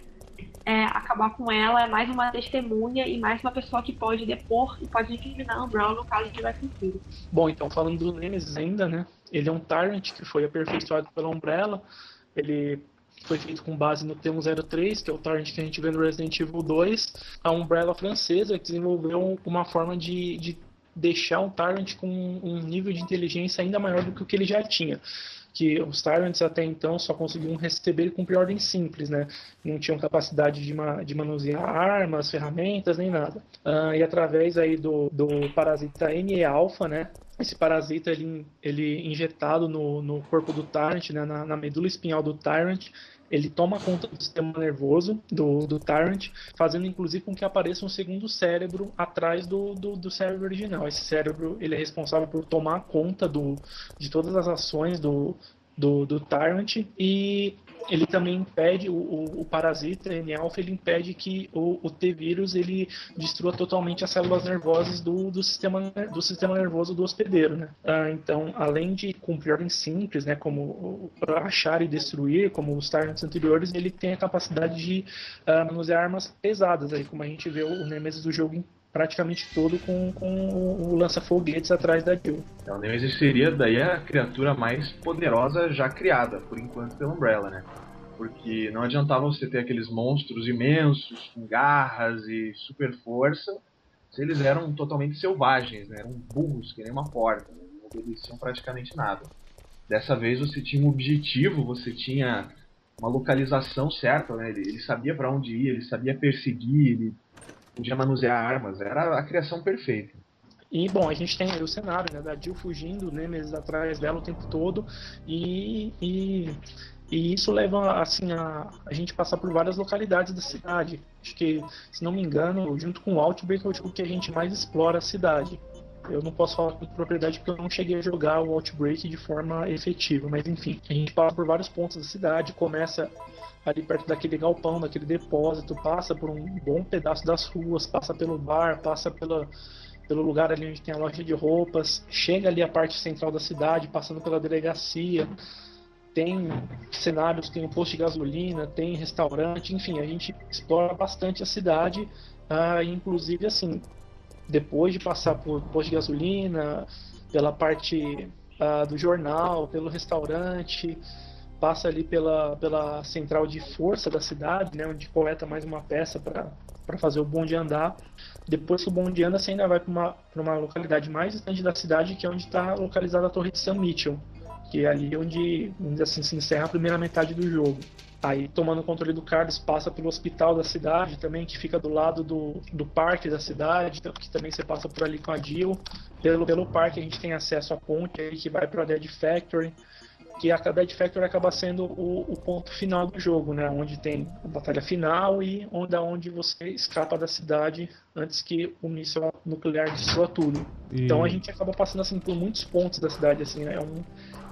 é, acabar com ela, é mais uma testemunha e mais uma pessoa que pode depor e pode incriminar a Umbrella no caso de Raccoon City. Bom, então falando do Nemesis ainda, né? Ele é um Tyrant que foi aperfeiçoado pela Umbrella. Ele foi feito com base no T103, que é o Tyrant que a gente vê no Resident Evil 2. A Umbrella francesa desenvolveu uma forma de, de deixar um Tyrant com um nível de inteligência ainda maior do que o que ele já tinha. Que os Tyrants até então só conseguiam receber e cumprir ordens simples, né? Não tinham capacidade de, ma de manusear armas, ferramentas, nem nada. Uh, e através aí do, do parasita NE-alpha, né? Esse parasita ele, ele injetado no, no corpo do Tyrant, né? na, na medula espinhal do Tyrant, ele toma conta do sistema nervoso do, do Tyrant, fazendo inclusive com que apareça um segundo cérebro atrás do, do, do, cérebro original. Esse cérebro ele é responsável por tomar conta do, de todas as ações do, do, do Tyrant e ele também impede, o, o, parasita N-alpha, ele impede que o, o T-vírus ele destrua totalmente as células nervosas do, do, sistema, do sistema nervoso do hospedeiro, né? Ah, então, além de cumprir ordens simples, né, como achar e destruir, como os Tyrants anteriores, ele tem a capacidade de uh, manusear armas pesadas, aí, como a gente vê o Nemesis do jogo praticamente todo com, com o lança-foguetes atrás da Jill. Então, o Nemesis seria daí a criatura mais poderosa já criada, por enquanto, pela Umbrella, né? Porque não adiantava você ter aqueles monstros imensos, com garras e super força, se eles eram totalmente selvagens, né? Eram burros, que nem uma porta, né? não obedeciam praticamente nada. Dessa vez você tinha um objetivo, você tinha uma localização certa, né? Ele, ele sabia para onde ir, ele sabia perseguir, ele podia manusear armas, era a criação perfeita. E, bom, a gente tem o cenário, né, da Jill fugindo, o Nemesis atrás dela o tempo todo, e, e, e isso leva, assim, a, a gente passar por várias localidades da cidade. Acho que, se não me engano, junto com o Outbreak, é o que a gente mais explora a cidade. Eu não posso falar com propriedade porque eu não cheguei a jogar o Outbreak de forma efetiva, mas enfim, a gente passa por vários pontos da cidade, começa ali perto daquele galpão, daquele depósito, passa por um bom pedaço das ruas, passa pelo bar, passa pela, pelo lugar ali onde tem a loja de roupas, chega ali a parte central da cidade, passando pela delegacia, tem cenários, tem um posto de gasolina, tem restaurante, enfim, a gente explora bastante a cidade, uh, inclusive assim, depois de passar por posto de gasolina, pela parte uh, do jornal, pelo restaurante, passa ali pela, pela central de força da cidade, né, onde coleta mais uma peça para fazer o bonde andar. Depois que o bonde anda, você ainda vai para uma, uma localidade mais distante da cidade, que é onde está localizada a Torre de Sam Mitchell, que é ali onde, onde assim, se encerra a primeira metade do jogo. Aí, tomando o controle do Carlos, passa pelo hospital da cidade também, que fica do lado do, do parque da cidade, que também você passa por ali com a Jill. Pelo, pelo parque a gente tem acesso à ponte aí que vai para a Dead Factory que a Dead Factory acaba sendo o, o, ponto final do jogo, né? Onde tem a batalha final e onde, onde você escapa da cidade antes que o míssil nuclear destrua tudo. E... Então a gente acaba passando assim por muitos pontos da cidade, assim, né? é um,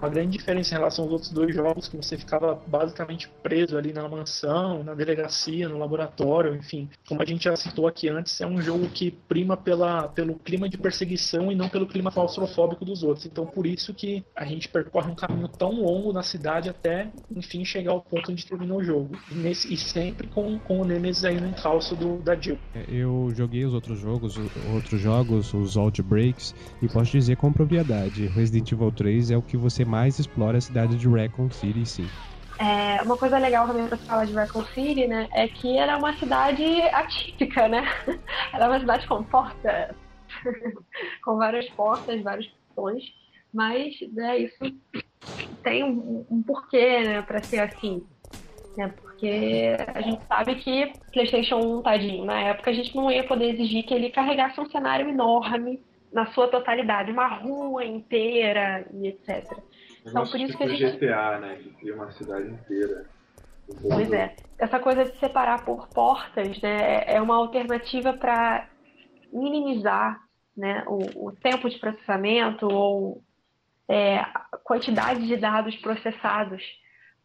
uma grande diferença em relação aos outros dois jogos que você ficava basicamente preso ali na mansão, na delegacia, no laboratório, enfim. Como a gente já citou aqui antes, é um jogo que prima pela, pelo clima de perseguição e não pelo clima claustrofóbico dos outros. Então por isso que a gente percorre um caminho tão longo na cidade até, enfim, chegar ao ponto onde terminou o jogo. E, nesse, e sempre com, com o Nemesis aí no encalço do, da Jill. É, eu joguei os outros jogos, outros jogos, os Outbreaks, e posso dizer com propriedade, Resident Evil 3 é o que você mais explora a cidade de Raccoon City, sim. É, uma coisa legal também para falar de Raccoon City, né, é que era uma cidade atípica, né? *laughs* Era uma cidade com portas, *laughs* com várias portas, vários portões, mas né, isso tem um, um porquê, né, para ser assim. Né? Porque a gente sabe que PlayStation 1, tadinho, na época a gente não ia poder exigir que ele carregasse um cenário enorme na sua totalidade, uma rua inteira e etc. Então por isso que a gente. GTA, né? Que cria uma cidade inteira. Pois é. Essa coisa de separar por portas né, é uma alternativa para minimizar né, o, o, tempo de processamento ou é, a quantidade de dados processados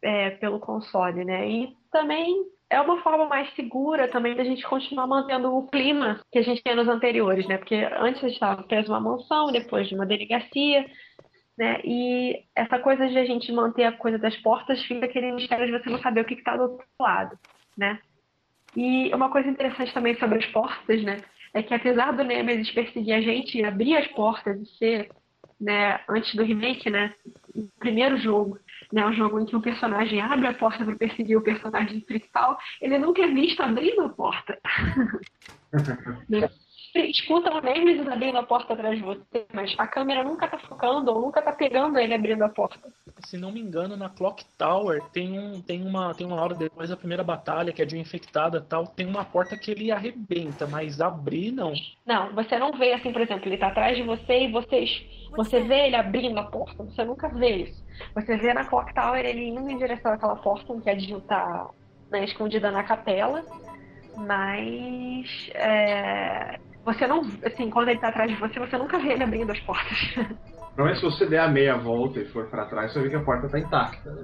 é, pelo console. Né? E também é uma forma mais segura também da gente continuar mantendo o clima que a gente tinha nos anteriores, né? Porque antes a gente estava preso numa mansão, depois de uma delegacia, né? E essa coisa de a gente manter a coisa das portas fica aquele mistério de você não saber o que está do outro lado, né? E uma coisa interessante também sobre as portas, né? É que apesar do Nemesis perseguir a gente e abrir as portas e ser, né, antes do remake, né, o primeiro jogo, né, um jogo em que um personagem abre a porta para perseguir o personagem principal, ele nunca é visto abrindo a porta. *laughs* né? Escuta o Nemesis abrindo a porta atrás de você, mas a câmera nunca tá focando ou nunca tá pegando ele abrindo a porta. Se não me engano, na Clock Tower tem, um, tem, uma, tem uma hora depois da primeira batalha, que é de infectada tal, tem uma porta que ele arrebenta, mas abrir não. Não, você não vê assim, por exemplo, ele tá atrás de você e vocês, você vê ele abrindo a porta, você nunca vê isso. Você vê na Clock Tower ele indo em direção àquela porta que a Jill tá né, escondida na capela, mas é, você não, assim, quando ele tá atrás de você, você nunca vê ele abrindo as portas. *laughs* Provavelmente se você der a meia volta e for para trás, você vai ver que a porta tá intacta, né?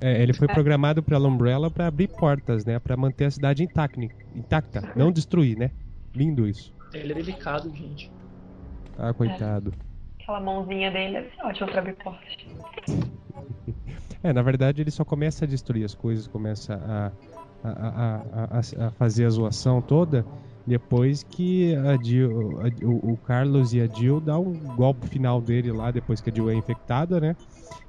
É, ele foi programado pela Umbrella para abrir portas, né? Para manter a cidade intacta, intacta, não destruir, né? Lindo isso. Ele é delicado, gente. Ah, coitado. É. Aquela mãozinha dele é ótima pra abrir portas. *laughs* É, na verdade ele só começa a destruir as coisas, começa a, a, a, a, a fazer a zoação toda depois que a Jill, a, o, o, Carlos e a Jill dão um golpe final dele lá, depois que a Jill é infectada, né?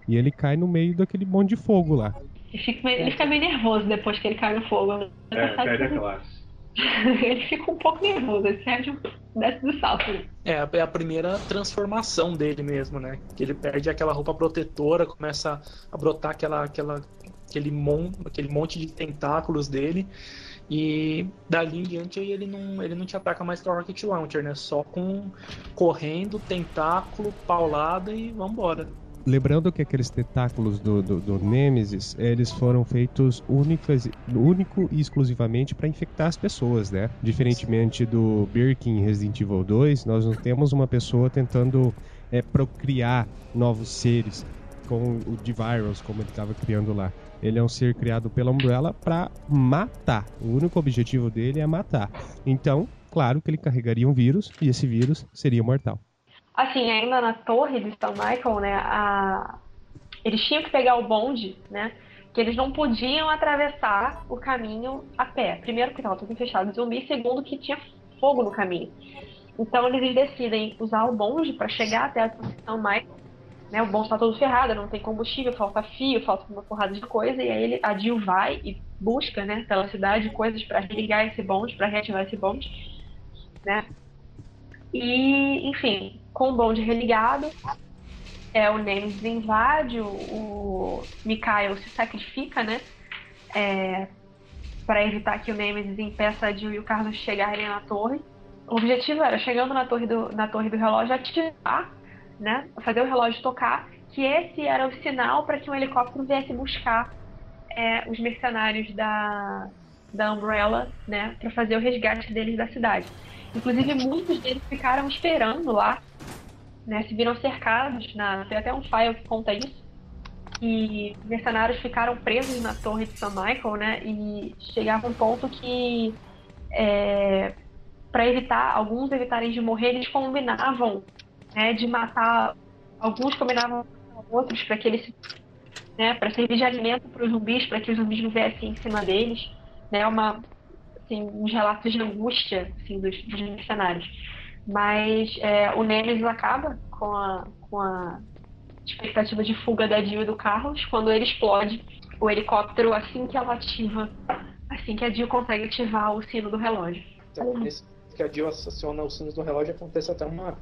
E ele cai no meio daquele monte de fogo lá. Ele fica, ele fica meio nervoso depois que ele cai no fogo. É, perde a classe. *laughs* ele fica um pouco nervoso, ele perde desce do salto. É, é a primeira transformação dele mesmo, né? Que ele perde aquela roupa protetora, começa a brotar aquela, aquela, aquele, mon, aquele monte de tentáculos dele. E dali em diante ele não, ele não te ataca mais com a Rocket Launcher, né? Só com correndo, tentáculo, paulada e vambora. Lembrando que aqueles tentáculos do, do, do Nemesis, eles foram feitos únicas, único e exclusivamente para infectar as pessoas, né? Diferentemente do Birkin Resident Evil 2, nós não temos uma pessoa tentando é, procriar novos seres com o D-Virus, como ele estava criando lá. Ele é um ser criado pela Umbrella para matar. O único objetivo dele é matar. Então, claro que ele carregaria um vírus e esse vírus seria mortal. Assim, ainda na torre de São Michael, né, a... eles tinham que pegar o bonde, né, que eles não podiam atravessar o caminho a pé. Primeiro, porque estava tudo fechado de zumbi, segundo, que tinha fogo no caminho. Então, eles decidem usar o bonde para chegar até a São Michael né, o bonde está todo ferrado, não tem combustível, falta fio, falta uma porrada de coisa, e aí ele, a Jill vai e busca, né, pela cidade coisas para religar esse bonde, para reativar esse bonde, né? E, enfim, com o bonde religado, é, o Nemesis invade, o, o Mikhail se sacrifica, né, é, para evitar que o Nemesis impeça a Jill e o Carlos chegarem na torre. O objetivo era, chegando na torre do, na torre do relógio, ativar né, fazer o relógio tocar, que esse era o sinal para que um helicóptero viesse buscar é, os mercenários da, da Umbrella, né, para fazer o resgate deles da cidade. Inclusive, muitos deles ficaram esperando lá, né, se viram cercados, na, tem até um file que conta isso, e mercenários ficaram presos na torre de St. Michael, né, e chegava um ponto que, é, para evitar, alguns evitarem de morrer, eles combinavam né, de matar alguns combinavam com outros para que eles né, para servir de alimento para os zumbis, para que os zumbis não viessem em cima deles, né, uma assim, uns relatos de angústia assim, dos, dos mercenários. Mas é, o Nemesis acaba com a, com a expectativa de fuga da Jill e do Carlos quando ele explode o helicóptero assim que ela ativa, assim que a Jill consegue ativar o sino do relógio. Então, esse que a Jill aciona os sinos do relógio, acontece até uma,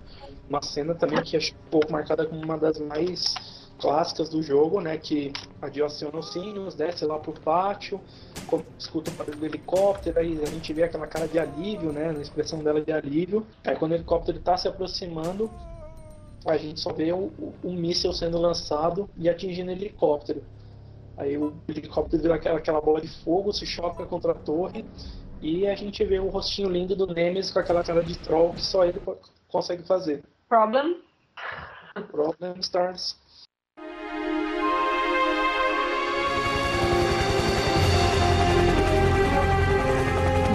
uma cena também que acho um pouco marcada como uma das mais clássicas do jogo, né? Que a Jill aciona os sinos, desce lá pro pátio, escuta o barulho do helicóptero, aí a gente vê aquela cara de alívio, né? A expressão dela de alívio. Aí quando o helicóptero está se aproximando, a gente só vê um, um míssil sendo lançado e atingindo helicóptero. Aí o helicóptero vira aquela, aquela bola de fogo, se choca contra a torre e a gente vê o rostinho lindo do Nemesis com aquela cara de troll que só ele consegue fazer. Problem? Problem starts.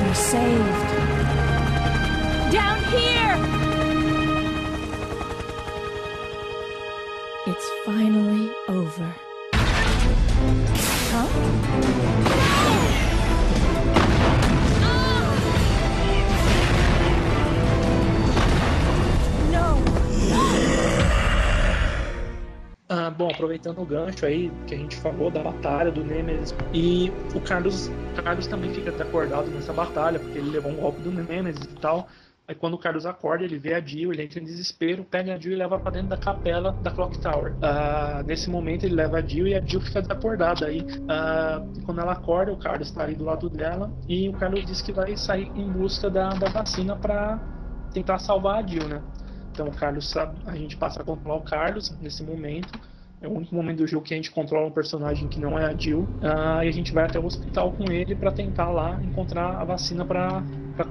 We're saved. Down here! It's finally over. Ah, bom, aproveitando o gancho aí que a gente falou da batalha do Nemesis e o Carlos, Carlos também fica acordado nessa batalha porque ele levou um golpe do Nemesis e tal. Aí quando o Carlos acorda, ele vê a Jill, ele entra em desespero, pega a Jill e leva para dentro da capela da Clock Tower. Ah, nesse momento ele leva a Jill e a Jill fica desacordada. Aí ah, quando ela acorda, o Carlos está ali do lado dela e o Carlos diz que vai sair em busca da, da vacina para tentar salvar a Jill, né? Então o Carlos sabe, a gente passa a controlar o Carlos nesse momento. É o único momento do jogo que a gente controla um personagem que não é a Jill. Ah, e a gente vai até o hospital com ele para tentar lá encontrar a vacina para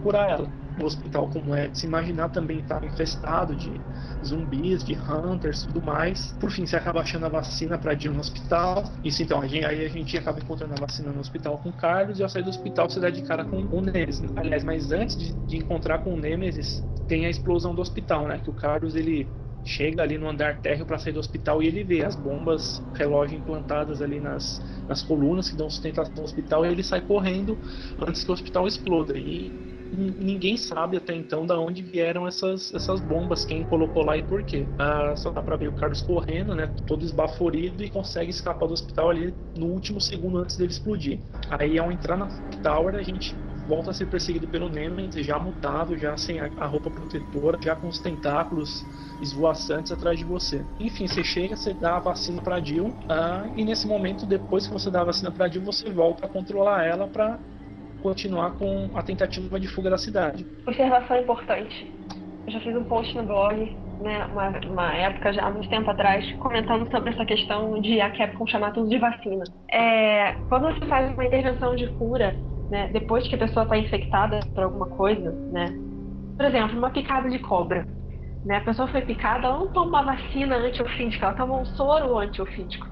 curar ela. O hospital, como é de se imaginar, também está infestado de zumbis, de hunters tudo mais. Por fim, você acaba achando a vacina para Jill no hospital. Isso então, a gente, aí a gente acaba encontrando a vacina no hospital com o Carlos. E ao sair do hospital, você dá de cara com o Nemesis. Aliás, mas antes de, de encontrar com o Nemesis, tem a explosão do hospital, né? Que o Carlos ele chega ali no andar térreo para sair do hospital e ele vê as bombas relógio implantadas ali nas, nas colunas que dão sustentação ao hospital e ele sai correndo antes que o hospital exploda. E ninguém sabe até então da onde vieram essas, essas bombas, quem colocou lá e por quê. Ah, só dá pra ver o Carlos correndo, né? Todo esbaforido e consegue escapar do hospital ali no último segundo antes dele explodir. Aí ao entrar na Tower a gente volta a ser perseguido pelo Nemesis, já mutado, já sem a, roupa protetora, já com os tentáculos esvoaçantes atrás de você. Enfim, você chega, você dá a vacina para Jill, ah, e nesse momento, depois que você dá a vacina para Jill, você volta a controlar ela para continuar com a tentativa de fuga da cidade. Observação importante. Eu já fiz um post no blog, né, uma, uma época já há muito tempo atrás, comentando sobre essa questão de a Capcom chamar tudo de vacina. É, quando você faz uma intervenção de cura, né, depois que a pessoa está infectada por alguma coisa, né, por exemplo, uma picada de cobra, né, a pessoa foi picada, ela não toma uma vacina antiofídica, ela toma um soro antiofídico,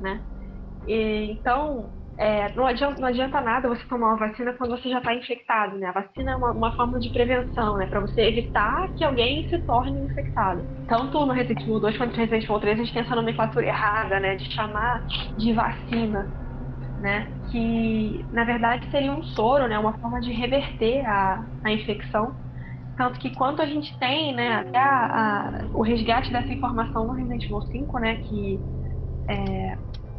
né? E, então, é, não, adianta, não, adianta, nada você tomar uma vacina quando você já está infectado, né? A vacina é uma, uma forma de prevenção, né? Para você evitar que alguém se torne infectado. Tanto no Resident Evil 2 quanto no Resident Evil 3 a gente tem essa nomenclatura errada, né? De chamar de vacina, né? Que na verdade seria um soro, né? Uma forma de reverter a, a infecção. Tanto que quanto a gente tem, né? Até a, a, o resgate dessa informação no Resident Evil 5, né? Que é,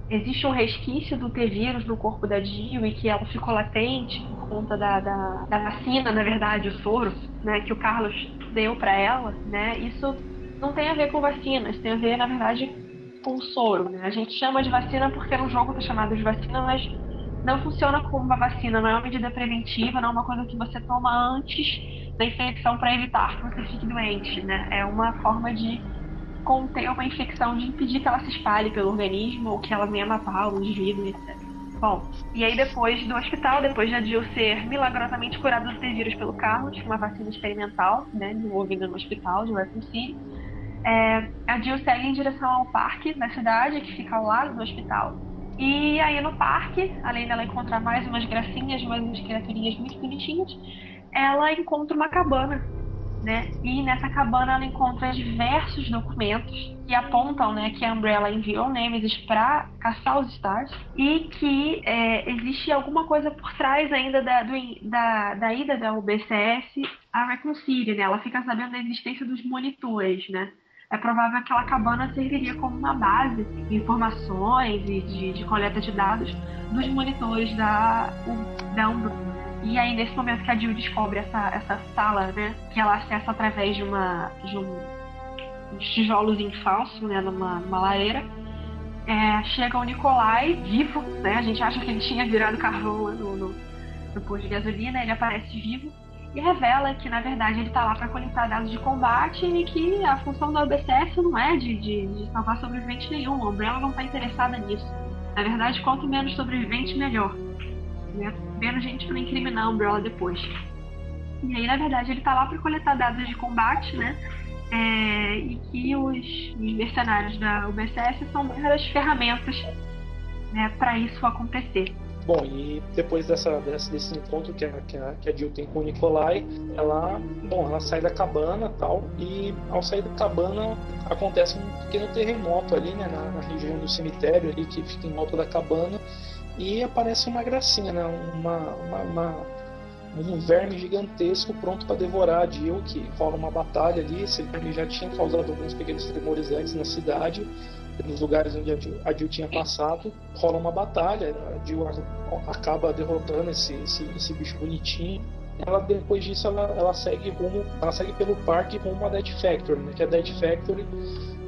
existe um resquício do T-vírus no corpo da Jill e que ela ficou latente por conta da, da, da vacina, na verdade, o soro, né, que o Carlos deu para ela, né, isso não tem a ver com vacinas, tem a ver, na verdade, com soro. Né? A gente chama de vacina porque no jogo tá chamado de vacina, mas não funciona como uma vacina, não é uma medida preventiva, não é uma coisa que você toma antes da infecção para evitar que você fique doente, né? É uma forma de conter uma infecção, de impedir que ela se espalhe pelo organismo ou que ela venha matar o indivíduo, etc. Bom, e aí depois do hospital, depois de Jill ser milagrosamente curada do T-vírus pelo Carlos, uma vacina experimental, né, desenvolvida no hospital de Raccoon City, é, a Jill segue em direção ao parque da cidade, que fica ao lado do hospital. E aí no parque, além dela encontrar mais umas gracinhas, mais umas criaturinhas muito bonitinhas, ela encontra uma cabana né? E nessa cabana ela encontra diversos documentos que apontam, né, que a Umbrella enviou Nemesis para caçar os Stars e que é, existe alguma coisa por trás ainda da, do, da, da ida da UBCS a Raccoon City, né? Ela fica sabendo da existência dos monitores, né? É provável que aquela cabana serviria como uma base de informações e de, de coleta de dados dos monitores da, da Umbrella. E aí, nesse momento que a Jill descobre essa, essa sala, né? Que ela acessa através de uma. de um, uns tijolos em falso, né? Numa, numa lareira. É, chega o Nikolai vivo, né? A gente acha que ele tinha virado carvão no, no, no posto de gasolina, ele aparece vivo. E revela que, na verdade, ele está lá para coletar dados de combate e que a função da OBSF não é de, de, de salvar sobrevivente nenhum. A Umbrella não está interessada nisso. Na verdade, quanto menos sobrevivente, melhor. Né? Menos gente para incriminar a Umbrella depois. E aí, na verdade, ele está lá para coletar dados de combate, né? É, e que os, os mercenários da UBSS são meras ferramentas né, para isso acontecer. Bom, e depois dessa, dessa, desse encontro que a, que, a, que a Jill tem com o Nikolai, ela, bom, ela sai da cabana tal, e ao sair da cabana acontece um pequeno terremoto ali, né, na, na região do cemitério ali que fica em volta da cabana, e aparece uma gracinha, né, uma, uma, uma um verme gigantesco pronto para devorar a Jill, que rola uma batalha ali, esse verme já tinha causado alguns pequenos tremores antes na cidade, nos lugares onde a Jill, tinha passado, rola uma batalha, a Jill acaba derrotando esse, esse, esse bicho bonitinho. Ela depois disso ela, ela segue rumo, ela segue pelo parque rumo a Dead Factory, né? que a Dead Factory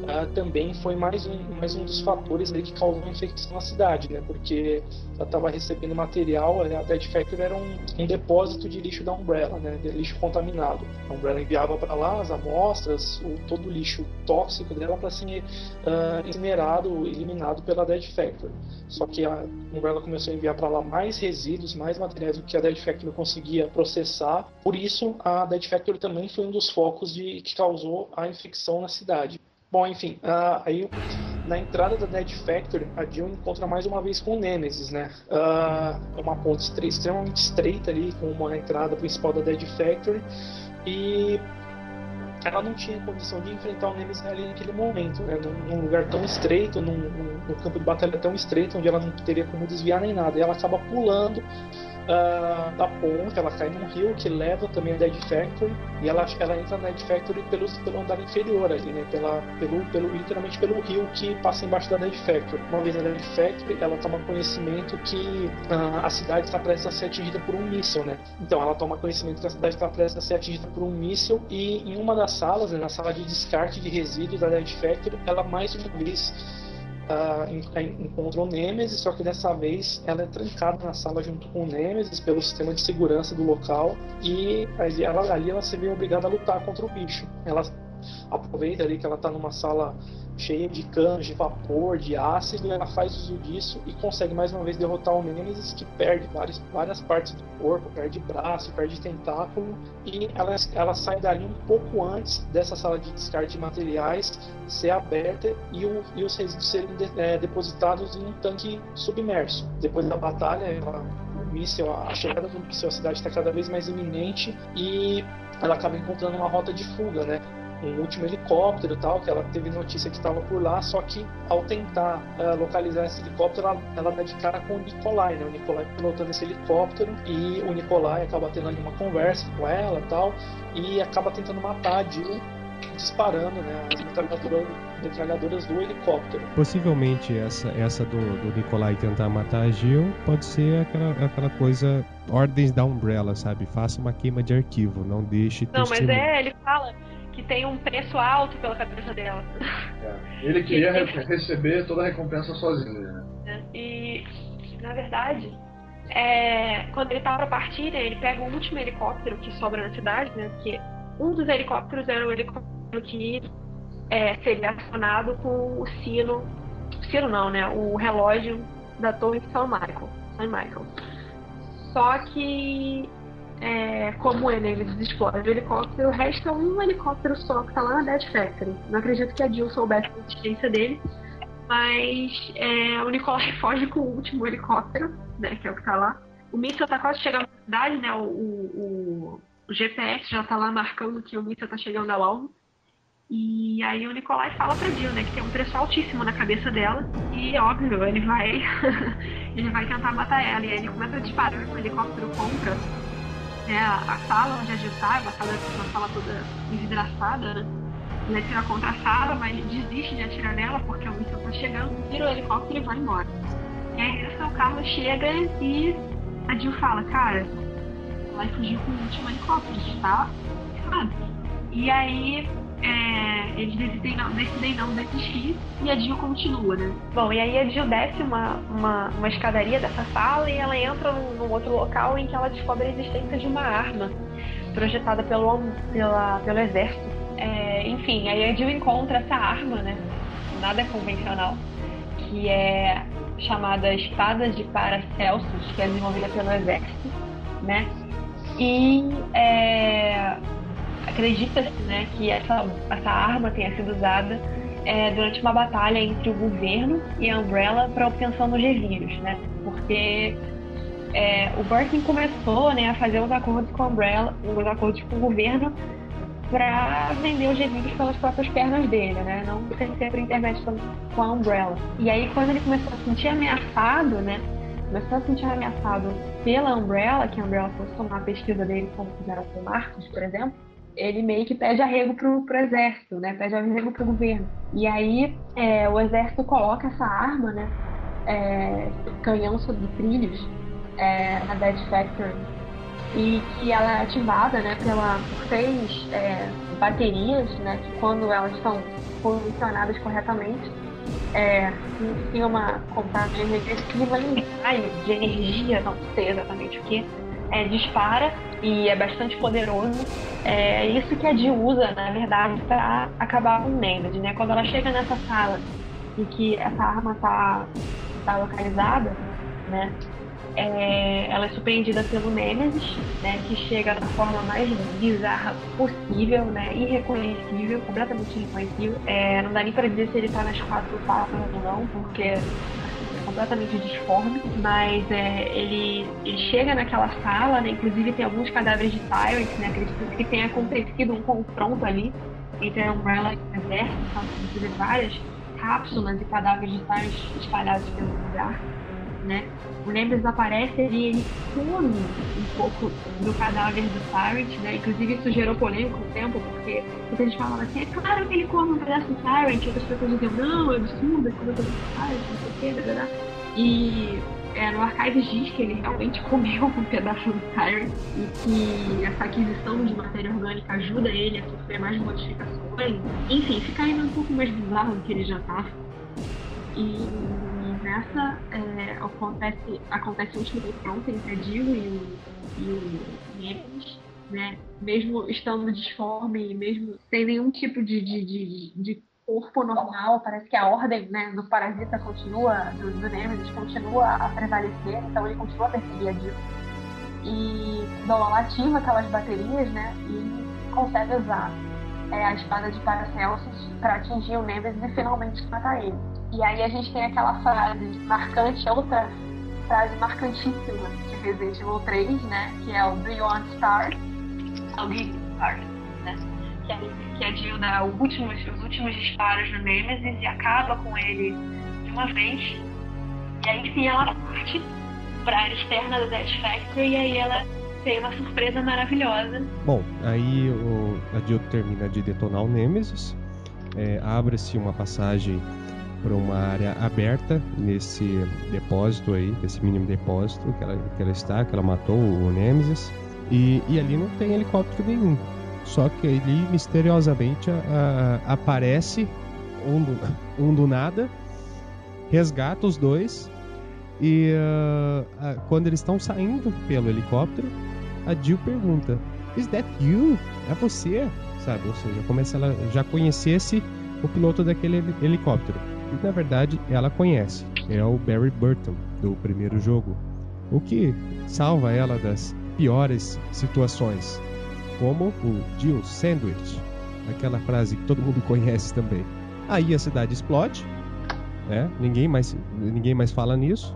uh, também foi mais um, mais um dos fatores que causou a infecção na cidade, né? Porque ela estava recebendo material, a Dead Factory era um, um, depósito de lixo da Umbrella, né? De lixo contaminado. A Umbrella enviava para lá as amostras, o, todo o lixo tóxico dela para ser uh, incinerado, eliminado pela Dead Factory. Só que a Umbrella começou a enviar para lá mais resíduos, mais materiais do que a Dead Factory conseguia processar. Por isso, a Dead Factory também foi um dos focos de, que causou a infecção na cidade. Bom, enfim, uh, aí na entrada da Dead Factory, a Jill encontra mais uma vez com o Nemesis, né? Uh, é uma ponte extremamente estreita ali, com uma entrada principal da Dead Factory, e ela não tinha condição de enfrentar o Nemesis ali naquele momento, né? Num, num lugar tão estreito, num, num, campo de batalha tão estreito, onde ela não teria como desviar nem nada. E ela acaba pulando uh, da ponte, ela cai num rio que leva também a Dead Factory e ela, ela entra na Dead Factory pelo, pelo andar inferior ali, né? Pela, pelo, pelo, literalmente pelo rio que passa embaixo da Dead Factory. Uma vez na Dead Factory, ela toma conhecimento que uh, a cidade está prestes a ser atingida por um míssil, né? Então ela toma conhecimento que a cidade está prestes a ser atingida por um míssil e em uma das salas, né, na sala de descarte de resíduos da Dead Factory, ela mais uma vez uh, encontra o Nemesis, só que dessa vez ela é trancada na sala junto com o Nemesis pelo sistema de segurança do local e ela, ali ela se vê obrigada a lutar contra o bicho. Ela aproveita ali que ela está numa sala cheia de canos de vapor, de ácido, ela faz uso disso e consegue mais uma vez derrotar o Nemesis, que perde várias, várias partes do corpo, perde braço, perde tentáculo, e ela, ela sai dali um pouco antes dessa sala de descarte de materiais ser aberta e, o, e os resíduos serem de, é, depositados em um tanque submerso. Depois da batalha, ela, o míssil, a chegada do míssil à cidade está cada vez mais iminente e ela acaba encontrando uma rota de fuga, né? Um último helicóptero tal, que ela teve notícia que estava por lá, só que ao tentar uh, localizar esse helicóptero, ela, ela dá de cara com o Nikolai, né? O Nikolai pilotando esse helicóptero e o Nikolai acaba tendo ali uma conversa com ela tal, e acaba tentando matar a Jill disparando né, as metralhadoras, metralhadoras do helicóptero. Possivelmente essa, essa do, do Nikolai tentar matar a Jill pode ser aquela, aquela coisa, ordens da Umbrella, sabe? Faça uma queima de arquivo, não deixe Não, mas é, ele fala que tem um preço alto pela cabeça dela. É. Ele queria re receber toda a recompensa sozinho, né? É. E, na verdade, é, quando ele tá para partir, né, ele pega o último helicóptero que sobra na cidade, né? Porque um dos helicópteros era o helicóptero que é, seria acionado com o sino. Sino não, né? O relógio da torre de São Michael. São Michael. Só que é, como ele, eles explodem o helicóptero, resta um helicóptero só que tá lá na Dead Factory. Não acredito que a Jill soubesse da existência dele, mas é, o Nicolai *laughs* foge com o último helicóptero, né, que é o que tá lá. O míssil tá quase chegando na cidade, né, o, o, o GPS já tá lá marcando que o míssil tá chegando ao alvo. E aí o Nicolai fala pra Jill, né, que tem um preço altíssimo na cabeça dela. E óbvio, ele vai. *laughs* ele vai tentar matar ela. E aí ele começa a disparar com o helicóptero contra né, a sala onde a gente tá, é uma sala, uma sala toda envidraçada, né? Ele atira contra a sala, mas desiste de atirar nela porque o míssil tá chegando, tira o helicóptero e vai embora. E aí o São Carlos chega e a Jill fala, cara, vai fugir com o último helicóptero, tá? E aí é, eles decidem não, decidem não desistir e a Jill continua, né? Bom, e aí a Jill desce uma, uma, uma escadaria dessa sala e ela entra num, num, outro local em que ela descobre a existência de uma arma projetada pelo, pela, pelo exército. É, enfim, aí a Jill encontra essa arma, né? Nada convencional, que é chamada Espada de Paracelsus, que é desenvolvida pelo exército, né? E é, acredita-se né, que essa, essa arma tenha sido usada é, durante uma batalha entre o governo e a Umbrella para obtenção dos revírios, né? Porque é, o Birkin começou né, a fazer uns acordos com a Umbrella, uns acordos com o governo para vender os revírios pelas próprias pernas dele, né? Não sem ser por intermédio com a Umbrella. E aí quando ele começou a se sentir ameaçado, né? Começou a se sentir ameaçado pela Umbrella, que a Umbrella fosse tomar a pesquisa dele, como fizeram com o Marcos, por exemplo, ele meio que pede arrego pro, pro exército, né? Pede arrego pro governo. E aí é, o exército coloca essa arma, né? É, canhão sobre trilhos é, na Dead Factory e que ela é ativada, né? Pela três é, baterias, né? Que quando elas estão posicionadas corretamente é, uma contagem regressiva de energia, não sei exatamente o que, é, dispara e é bastante poderoso. É isso que a Jill usa, na verdade, para acabar com o Nemesis, né? Quando ela chega nessa sala e que essa arma tá, tá localizada, né? É, ela é surpreendida pelo Nemesis, né? Que chega da forma mais bizarra possível, né? Irreconhecível, completamente irreconhecível. É, não dá nem para dizer se ele tá nas quatro patas ou não, porque completamente disforme, mas é, ele, ele chega naquela sala, né? Inclusive tem alguns cadáveres de Tyrant, né? Acredito que tenha acontecido um confronto ali entre a Umbrella e o exército, então, inclusive várias cápsulas e cadáveres de Tyrant espalhados pelo lugar, né? O Nemesis aparece e ele come um pouco do cadáver do Tyrant, né? Inclusive isso gerou polêmica o tempo, porque muita gente falava assim, é claro que ele come um pedaço do Tyrant, outras pessoas diziam, não, é absurdo, ele come um pedaço do Tyrant, não sei o que, blá, blá. E é, no Archives diz que ele realmente comeu um pedaço do Tyrant e que essa aquisição de matéria orgânica ajuda ele a sofrer mais modificações. Enfim, fica ainda um pouco mais bizarro do que ele já tá. E nessa é, acontece, acontece o último confronto entre a e o, e o Nemesis, né? Mesmo estando disforme, mesmo sem nenhum tipo de, de, de, de corpo normal, parece que a ordem né, do parasita continua, do, do Nemesis continua a prevalecer, então ele continua a perseguir a Jill. E Dom ativa aquelas baterias, né? E consegue usar é, a espada de Paracelsus para atingir o Nemesis e finalmente matar ele. E aí a gente tem aquela frase marcante, outra frase marcantíssima de Resident Evil 3, né? Que é o Do you want stars? Stars, né? Que, é, que a Jill dá últimos, os últimos disparos no Nemesis e acaba com ele de uma vez. E aí enfim ela parte para a área externa da Death Factory e aí ela tem uma surpresa maravilhosa. Bom, aí o, a Jill termina de detonar o Nemesis, é, abre-se uma passagem para uma área aberta nesse depósito aí, esse mínimo depósito que ela, que ela está, que ela matou o Nemesis. E, e ali não tem helicóptero nenhum. Só que ali misteriosamente aparece um do, *laughs* um do nada, resgata os dois e uh, quando eles estão saindo pelo helicóptero, a Jill pergunta: Is that you? É você? Sabe? Ou seja, como se ela já conhecesse o piloto daquele helicóptero. E na verdade ela conhece. É o Barry Burton do primeiro jogo. O que salva ela das piores situações. Como o Jill Sandwich. Aquela frase que todo mundo conhece também. Aí a cidade explode. Né? Ninguém, mais, ninguém mais fala nisso.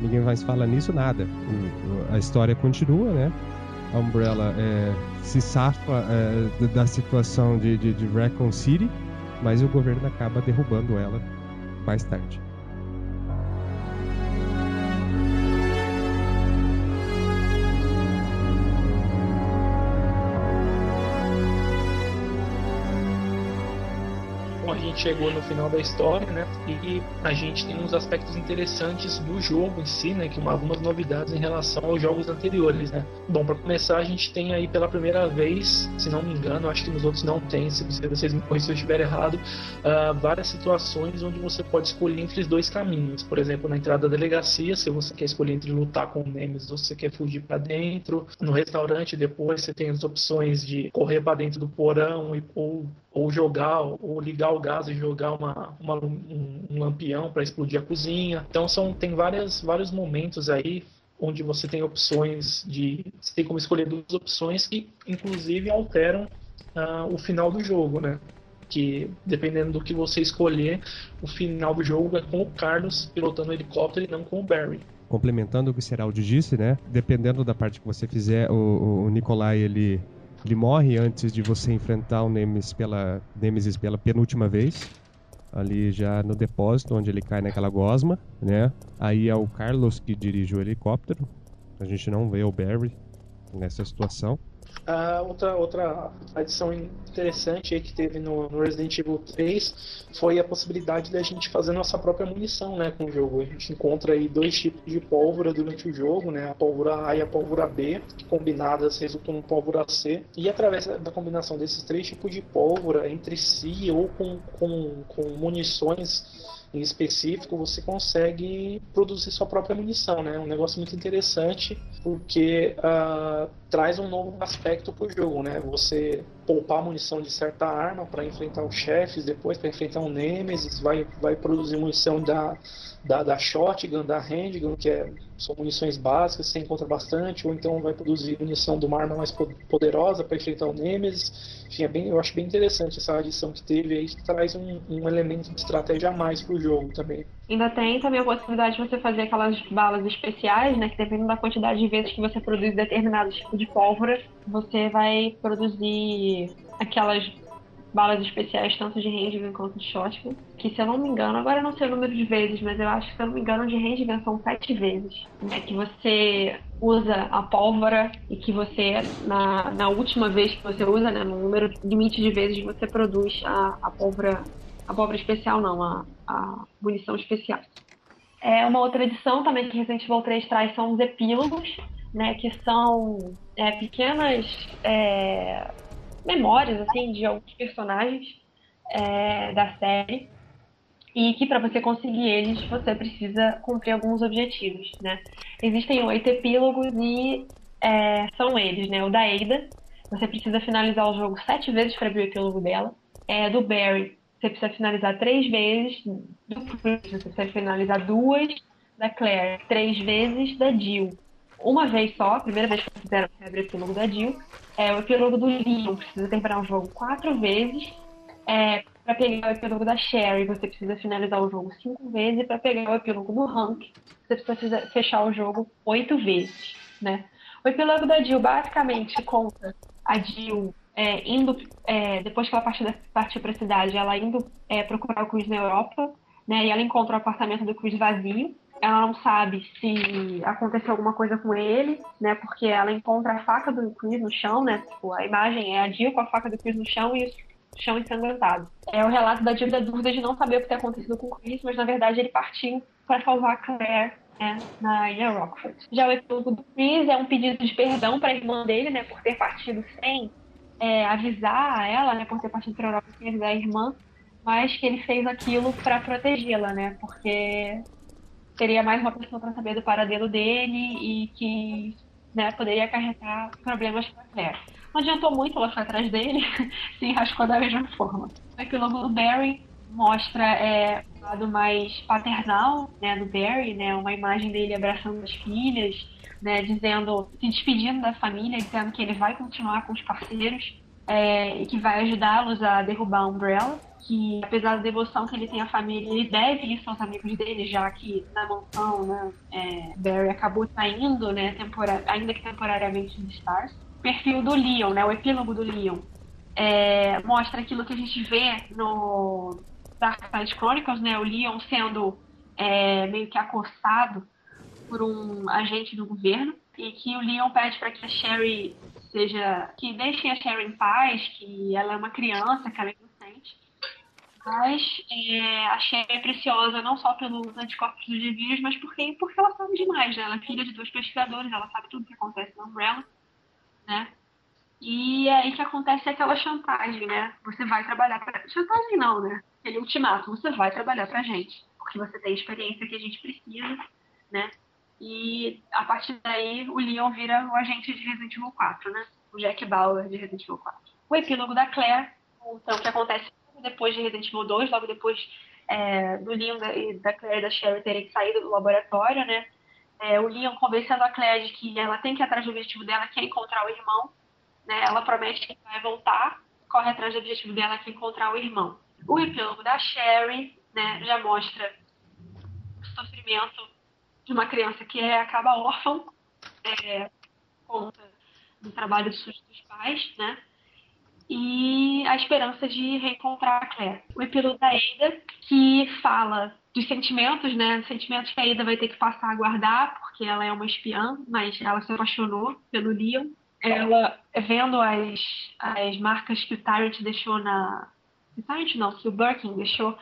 Ninguém mais fala nisso, nada. A história continua, né? A Umbrella é, se safa é, da situação de, de, de Raccoon City mas o governo acaba derrubando ela mais tarde. Gente chegou no final da história, né? E a gente tem uns aspectos interessantes do jogo em si, né? Que algumas novidades em relação aos jogos anteriores, né? Bom, para começar, a gente tem aí pela primeira vez, se não me engano, acho que nos outros não tem, se vocês me corrigem se eu estiver errado, uh, várias situações onde você pode escolher entre dois caminhos. Por exemplo, na entrada da delegacia, se você quer escolher entre lutar com o Nemesis ou se você quer fugir para dentro. No restaurante, depois, você tem as opções de correr para dentro do porão e, ou ou jogar, ou ligar o gás e jogar uma, uma um, lampião para explodir a cozinha. Então são tem várias, vários momentos aí onde você tem opções de você tem como escolher duas opções que inclusive alteram uh, o final do jogo, né? Que dependendo do que você escolher, o final do jogo é com o Carlos pilotando o helicóptero e não com o Barry complementando o que o Seraldi disse, né? Dependendo da parte que você fizer, o, o Nikolai ele ele morre antes de você enfrentar o Nemesis pela, Nemesis pela penúltima vez. Ali já no depósito, onde ele cai naquela gosma, né? Aí é o Carlos que dirige o helicóptero. A gente não vê o Barry nessa situação. Uh, outra, outra adição interessante que teve no, no, Resident Evil 3 foi a possibilidade da gente fazer nossa própria munição né, com o jogo. A gente encontra aí dois tipos de pólvora durante o jogo, né, a pólvora A e a pólvora B, que combinadas resultam em pólvora C. E através da combinação desses três tipos de pólvora entre si ou com, com, com munições em específico, você consegue produzir sua própria munição, né? Um negócio muito interessante porque uh, traz um novo aspecto para o jogo, né? Você poupar munição de certa arma para enfrentar os chefes, depois para enfrentar um Nemesis, vai, vai produzir munição da, da, da shotgun, da handgun, que é, são munições básicas, você encontra bastante, ou então vai produzir munição de uma arma mais poderosa para enfrentar o Nemesis. Enfim, é bem, eu acho bem interessante essa adição que teve aí, que traz um, um elemento de estratégia a mais para o jogo também. Ainda tem também a possibilidade de você fazer aquelas balas especiais, né? Que dependendo da quantidade de vezes que você produz determinado tipo de pólvora, você vai produzir aquelas balas especiais, tanto de handgun quanto de shotgun. Que se eu não me engano, agora eu não sei o número de vezes, mas eu acho que se eu não me engano, de handgun são sete vezes. Né, que você usa a pólvora e que você, na, na última vez que você usa, né, no número limite de vezes, você produz a, a pólvora. A pólvora especial não, a, a munição especial. É uma outra edição também que Resident Evil 3 traz são os epílogos, né, que são é, pequenas é, memórias assim de alguns personagens é, da série e que para você conseguir eles você precisa cumprir alguns objetivos, né? Existem oito epílogos e é, são eles, né? O da Ada, você precisa finalizar o jogo sete vezes para abrir o epílogo dela. É, do Barry, você precisa finalizar três vezes. Do Chris, você precisa finalizar duas. Da Claire, três vezes. Da Jill, uma vez só, a primeira vez que fizeram abre o epílogo da Jill. É, o epílogo do Leon precisa terminar o jogo quatro vezes. É, para pegar o epílogo da Sherry, você precisa finalizar o jogo cinco vezes. E para pegar o epílogo do Hank, você precisa fechar o jogo oito vezes. Né? O epílogo da Jill basicamente conta a Jill é, indo, é, depois que ela partiu, partiu para a cidade, ela indo é, procurar o Chris na Europa, né? E ela encontra o apartamento do Chris vazio ela não sabe se aconteceu alguma coisa com ele, né? Porque ela encontra a faca do Chris no chão, né? Tipo, a imagem é a Jill com a faca do Chris no chão e o chão ensanguentado. É o relato da Jill da dúvida de não saber o que tem acontecido com o Chris, mas na verdade ele partiu para salvar a Claire né, na ilha Rockford. Já o epílogo do Chris é um pedido de perdão para a irmã dele, né? Por ter partido sem é, avisar ela, né? Por ter partido para a Europa sem avisar a irmã mas que ele fez aquilo para protegê-la, né? Porque teria mais uma pessoa para saber do paradelo dele e que né, poderia acarretar problemas para Claire. Não adiantou muito ela atrás dele, *laughs* se enrascou da mesma forma. O epílogo do Barry mostra é, lado mais paternal né, do Barry, né, uma imagem dele abraçando as filhas, né, dizendo, se despedindo da família, dizendo que ele vai continuar com os parceiros é, e que vai ajudá-los a derrubar a Umbrella que apesar da devoção que ele tem à família, ele deve isso aos amigos dele, já que na mansão, né, é, Barry acabou saindo, né, ainda que temporariamente dos Stars. O perfil do Leon, né, o epílogo do Leon, é, mostra aquilo que a gente vê no Dark Side Chronicles, né, o Leon sendo é, meio que acossado por um agente do governo e que o Leon pede para que a Sherry seja que deixem a Sherry em paz, que ela é uma criança, que ela é Mas é, a Sherry é preciosa não só pelos anticorpos do vírus, mas porque, porque ela sabe demais, né? Ela é filha de dois pesquisadores, ela sabe tudo que acontece na Umbrella, né? E é aí que acontece aquela chantagem, né? Você vai trabalhar pra... Chantagem não, né? Aquele ultimato, você vai trabalhar pra gente, porque você tem a experiência que a gente precisa, né? E a partir daí o Leon vira o agente de Resident Evil 4, né? O Jack Bauer de Resident Evil 4. O epílogo da Claire, então, que acontece depois de Resident Evil 2, logo depois é, do Leon e da Claire e da Sherry terem saído do laboratório, né? É, o Leon convencendo a Claire de que ela tem que ir atrás do objetivo dela, que é encontrar o irmão. Né? Ela promete que vai voltar, corre atrás do objetivo dela, que é encontrar o irmão. O epílogo da Sherry né, já mostra o sofrimento de uma criança que é, acaba órfã é, por conta do trabalho dos pais, né? E a esperança de reencontrar a Claire. O epílogo da Ada, que fala dos sentimentos, né? Os sentimentos que a Ada vai ter que passar a guardar, porque ela é uma espiã, mas ela se apaixonou pelo Leon. Ela, vendo as, as marcas que o Tyrant deixou na. O Tyrant não, que o Birkin deixou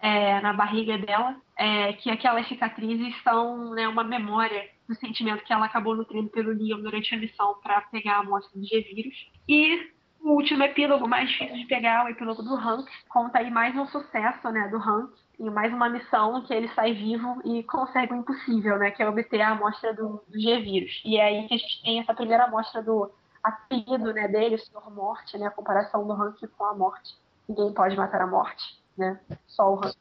é, na barriga dela, é, que aquelas cicatrizes são né, uma memória do sentimento que ela acabou nutrindo pelo Leon durante a missão para pegar a amostra do G-Vírus. E o último epílogo, mais difícil de pegar, o epílogo do Hank, conta aí mais um sucesso, né, do Hank, e mais uma missão que ele sai vivo e consegue o impossível, né, que é obter a amostra do, do G-Vírus. E é aí que a gente tem essa primeira amostra do apelido, né, dele, o Senhor Morte, né, a comparação do Hank com a morte. Ninguém pode matar a morte, né, só o Hank.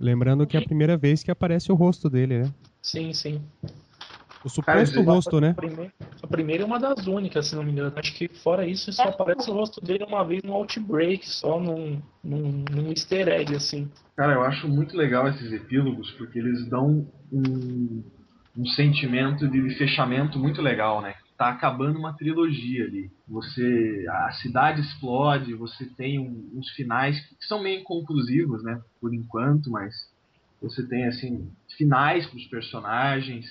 Lembrando que é a primeira vez que aparece o rosto dele, né? Sim, sim. O suposto rosto, né? A primeira, a primeira é uma das únicas, se não me engano. Acho que fora isso, só aparece o rosto dele uma vez no Outbreak, só num, num, num easter egg, assim. Cara, eu acho muito legal esses epílogos, porque eles dão um, um sentimento de fechamento muito legal, né? Tá acabando uma trilogia ali. Você. A cidade explode, você tem um, uns finais que são meio inconclusivos, né? Por enquanto, mas você tem assim, finais pros personagens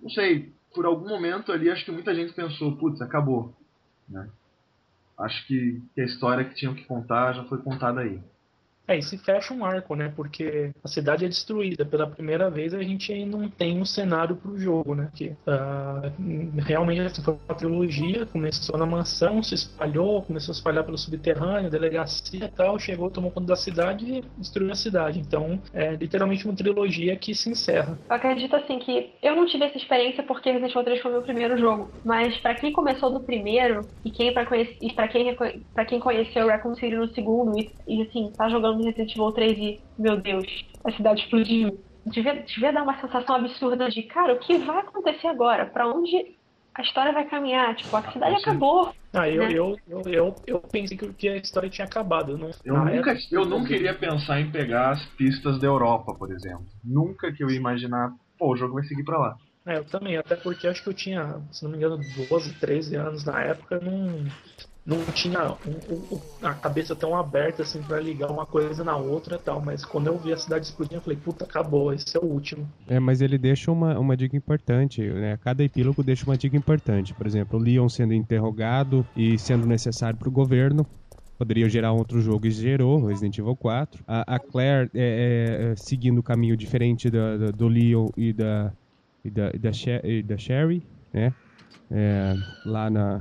não sei, por algum momento ali, acho que muita gente pensou, putz, acabou. Né? Acho que, que a história que tinham que contar já foi contada aí. É, e se fecha um arco, né? Porque a cidade é destruída. Pela primeira vez a gente não tem um cenário pro jogo, né? Que uh, realmente assim, foi uma trilogia, começou na mansão, se espalhou, começou a espalhar pelo subterrâneo, delegacia e tal, chegou, tomou conta da cidade e destruiu a cidade. Então, é literalmente uma trilogia que se encerra. Eu acredito assim que eu não tive essa experiência porque Resident Evil 3 foi o meu primeiro jogo, mas para quem começou do primeiro e quem para quem para quem conheceu Raccoon City no segundo e, e assim, tá jogando no Resident Evil 3 e, meu Deus, a cidade explodiu. Devia, devia dar uma sensação absurda de, cara, o que vai acontecer agora? Para onde a história vai caminhar? Tipo, a cidade acabou. Ah, eu, né? eu, eu, eu, eu pensei que- que a história tinha acabado. Não, Eu, na nunca, época- eu não queria pensar em pegar as pistas da Europa, por exemplo. Nunca que eu ia imaginar, pô, o jogo vai seguir pra lá. É, eu também, até porque acho que eu tinha, se não me engano, 12, 13 anos na época, eu não, não tinha o- o- a cabeça tão aberta assim pra ligar uma coisa na outra e tal, mas quando eu vi a cidade explodindo, eu falei, puta, acabou, esse é o último. É, mas ele deixa uma, uma dica importante, né? Cada epílogo deixa uma dica importante. Por exemplo, o Leon sendo interrogado e sendo necessário para o governo. Poderia gerar um outro jogo e gerou, Resident Evil 4. A, a Claire é, é, seguindo o caminho diferente da- da- do Leon e da, e da, e da, She- e da Sherry, né? É, lá na,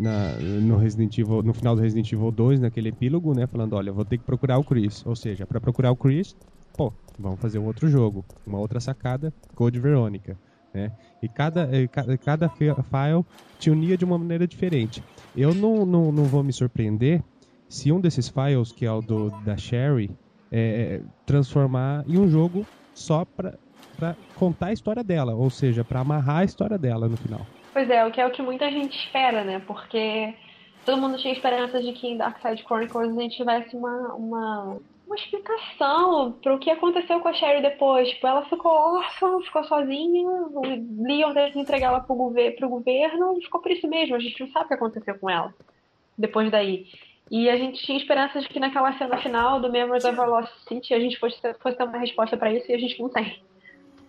na- no Resident Evil, no final do Resident Evil 2, naquele epílogo, né? Falando, olha, vou ter que procurar o Chris. Ou seja, para procurar o Chris, pô, vamos fazer um outro jogo, uma outra sacada, Code Verônica, né? E cada, ca- cada fi- file te unia de uma maneira diferente. Eu não, não, não vou me surpreender se um desses files, que é o do, da Sherry, é, transformar em um jogo só pra contar a história dela, ou seja, pra amarrar a história dela no final. Pois é, o que é o que muita gente espera, né? Porque todo mundo tinha esperança de que em Darkside Chronicles a gente tivesse uma, uma, uma explicação pro que aconteceu com a Sherry depois. Tipo, ela ficou órfã, ficou sozinha, o Leon teve que entregar ela gover pro governo e ficou por isso mesmo. A gente não sabe o que aconteceu com ela depois daí. E a gente tinha esperança de que naquela cena final do Memories of a Lost City a gente fosse fosse ter uma resposta pra isso e a gente não tem.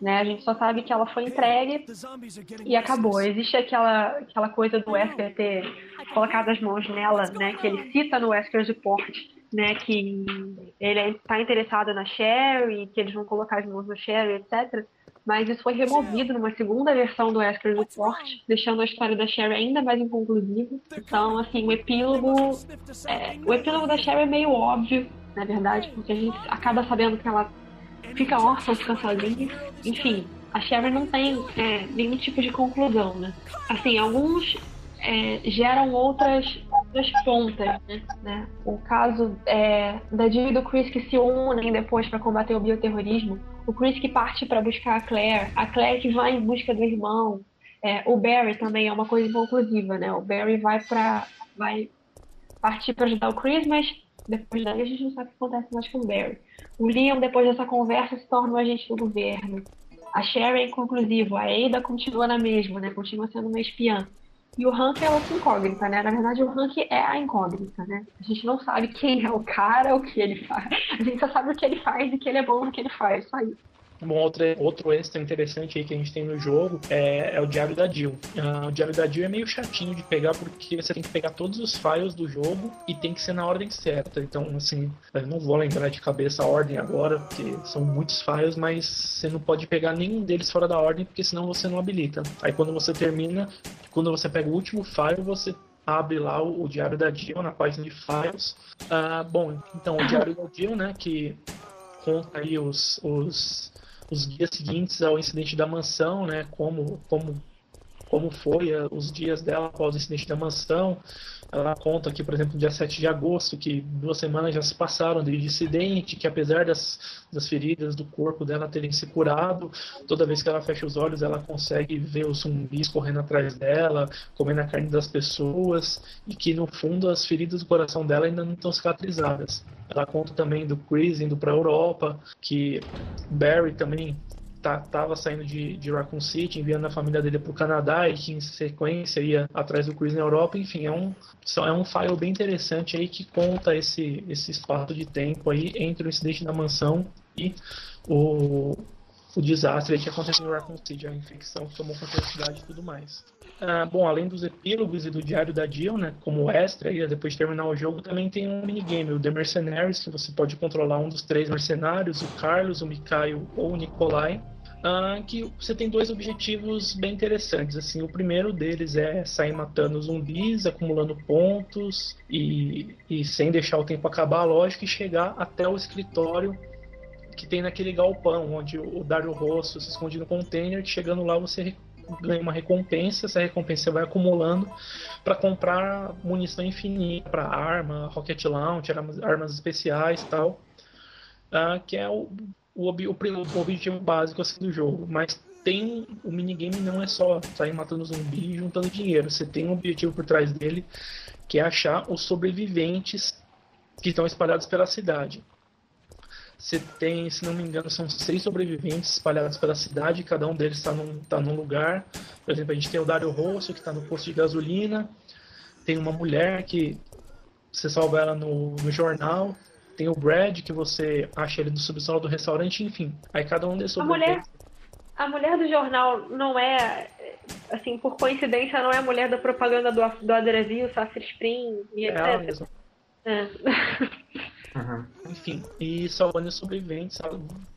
Né? A gente só sabe que ela foi entregue e acabou. Existe aquela, aquela coisa do Wesker ter colocado as mãos nela, né? Que ele cita no Wesker's Report, né, que ele está interessado na Sherry, que eles vão colocar as mãos no Sherry, etc. Mas isso foi removido numa segunda versão do Wesker Report, deixando a história da Sherry ainda mais inconclusiva. Então, assim, o epílogo. É, o epílogo da Sherry é meio óbvio, na verdade, porque a gente acaba sabendo que ela fica órfã, fica sozinha. Enfim, a Sherry não tem é, nenhum tipo de conclusão, né? Assim, alguns é, geram outras, outras pontas, né? né? O caso é, da Jill e do Chris que se unem depois para combater o bioterrorismo. O Chris que parte para buscar a Claire, a Claire que vai em busca do irmão. É, o Barry também é uma coisa inconclusiva, né? O Barry vai para vai partir para ajudar o Chris, mas depois daí a gente não sabe o que acontece mais com o Barry. O Liam, depois dessa conversa, se torna um agente do governo. A Sherry é inconclusivo, a Ada continua na mesma, né? Continua sendo uma espiã. E o Hank é outra incógnita, né? Na verdade, o Hank é a incógnita, né? A gente não sabe quem é o cara, o que ele faz. *laughs* A gente só sabe o que ele faz e que ele é bom no que ele faz, só isso. Bom, outro, outro extra interessante aí que a gente tem no jogo é, é o Diário da Jill. Uh, o Diário da Jill é meio chatinho de pegar porque você tem que pegar todos os files do jogo e tem que ser na ordem certa. Então, assim, eu não vou lembrar de cabeça a ordem agora, porque são muitos files, mas você não pode pegar nenhum deles fora da ordem, porque senão você não habilita. Aí quando você termina, quando você pega o último file, você abre lá o, o Diário da Jill na página de files. Uh, bom, então o Diário da Jill, né, que conta aí os, os os dias seguintes ao incidente da mansão, né? Como, como, como foi eh, os dias dela após o incidente da mansão. Ela conta aqui, por exemplo, dia 7 de agosto, que duas semanas já se passaram desde o incidente, que apesar das, das feridas do corpo dela terem se curado, toda vez que ela fecha os olhos, ela consegue ver os zumbis correndo atrás dela, comendo a carne das pessoas, e que no fundo as feridas do coração dela ainda não estão cicatrizadas. Ela conta também do Chris indo para a Europa, que Barry também estava tá, saindo de, de Raccoon City, enviando a família dele para o Canadá e que em sequência ia atrás do Chris na Europa. Enfim, é um, é um file bem interessante aí que conta esse, esse espaço de tempo aí entre o incidente da mansão e o, o desastre que aconteceu em Raccoon City, a infecção que tomou conta da cidade e tudo mais. Ah, bom, além dos epílogos e do diário da Jill, né, como extra, aí, depois de terminar o jogo, também tem um minigame, o The Mercenaries, que você pode controlar um dos três mercenários, o Carlos, o Mikhail ou o Nikolai, ah, que você tem dois objetivos bem interessantes. Assim, o primeiro deles é sair matando zumbis, acumulando pontos e, e sem deixar o tempo acabar, lógico, e chegar até o escritório que tem naquele galpão onde o Dario Rosso se esconde no container. Chegando lá, você ganha uma recompensa, essa recompensa vai acumulando para comprar munição infinita para arma, rocket launcher, armas, armas especiais tal, uh, que é o, o, o, o, objetivo básico assim, do jogo. Mas tem o minigame não é só sair matando zumbi e juntando dinheiro, você tem um objetivo por trás dele que é achar os sobreviventes que estão espalhados pela cidade. Você tem, se não me engano, são seis sobreviventes espalhados pela cidade, cada um deles está num, tá num lugar. Por exemplo, a gente tem o Dario Rosso, que está no posto de gasolina. Tem uma mulher que você salva ela no, no jornal. Tem o Brad, que você acha ele no subsolo do restaurante, enfim. Aí cada um desses a mulher A mulher do jornal não é, assim, por coincidência, não é a mulher da propaganda do, do Adrevil, Sasser Spring e etc. É, mesmo. *laughs* é. Uhum. Enfim, e salvando os sobreviventes,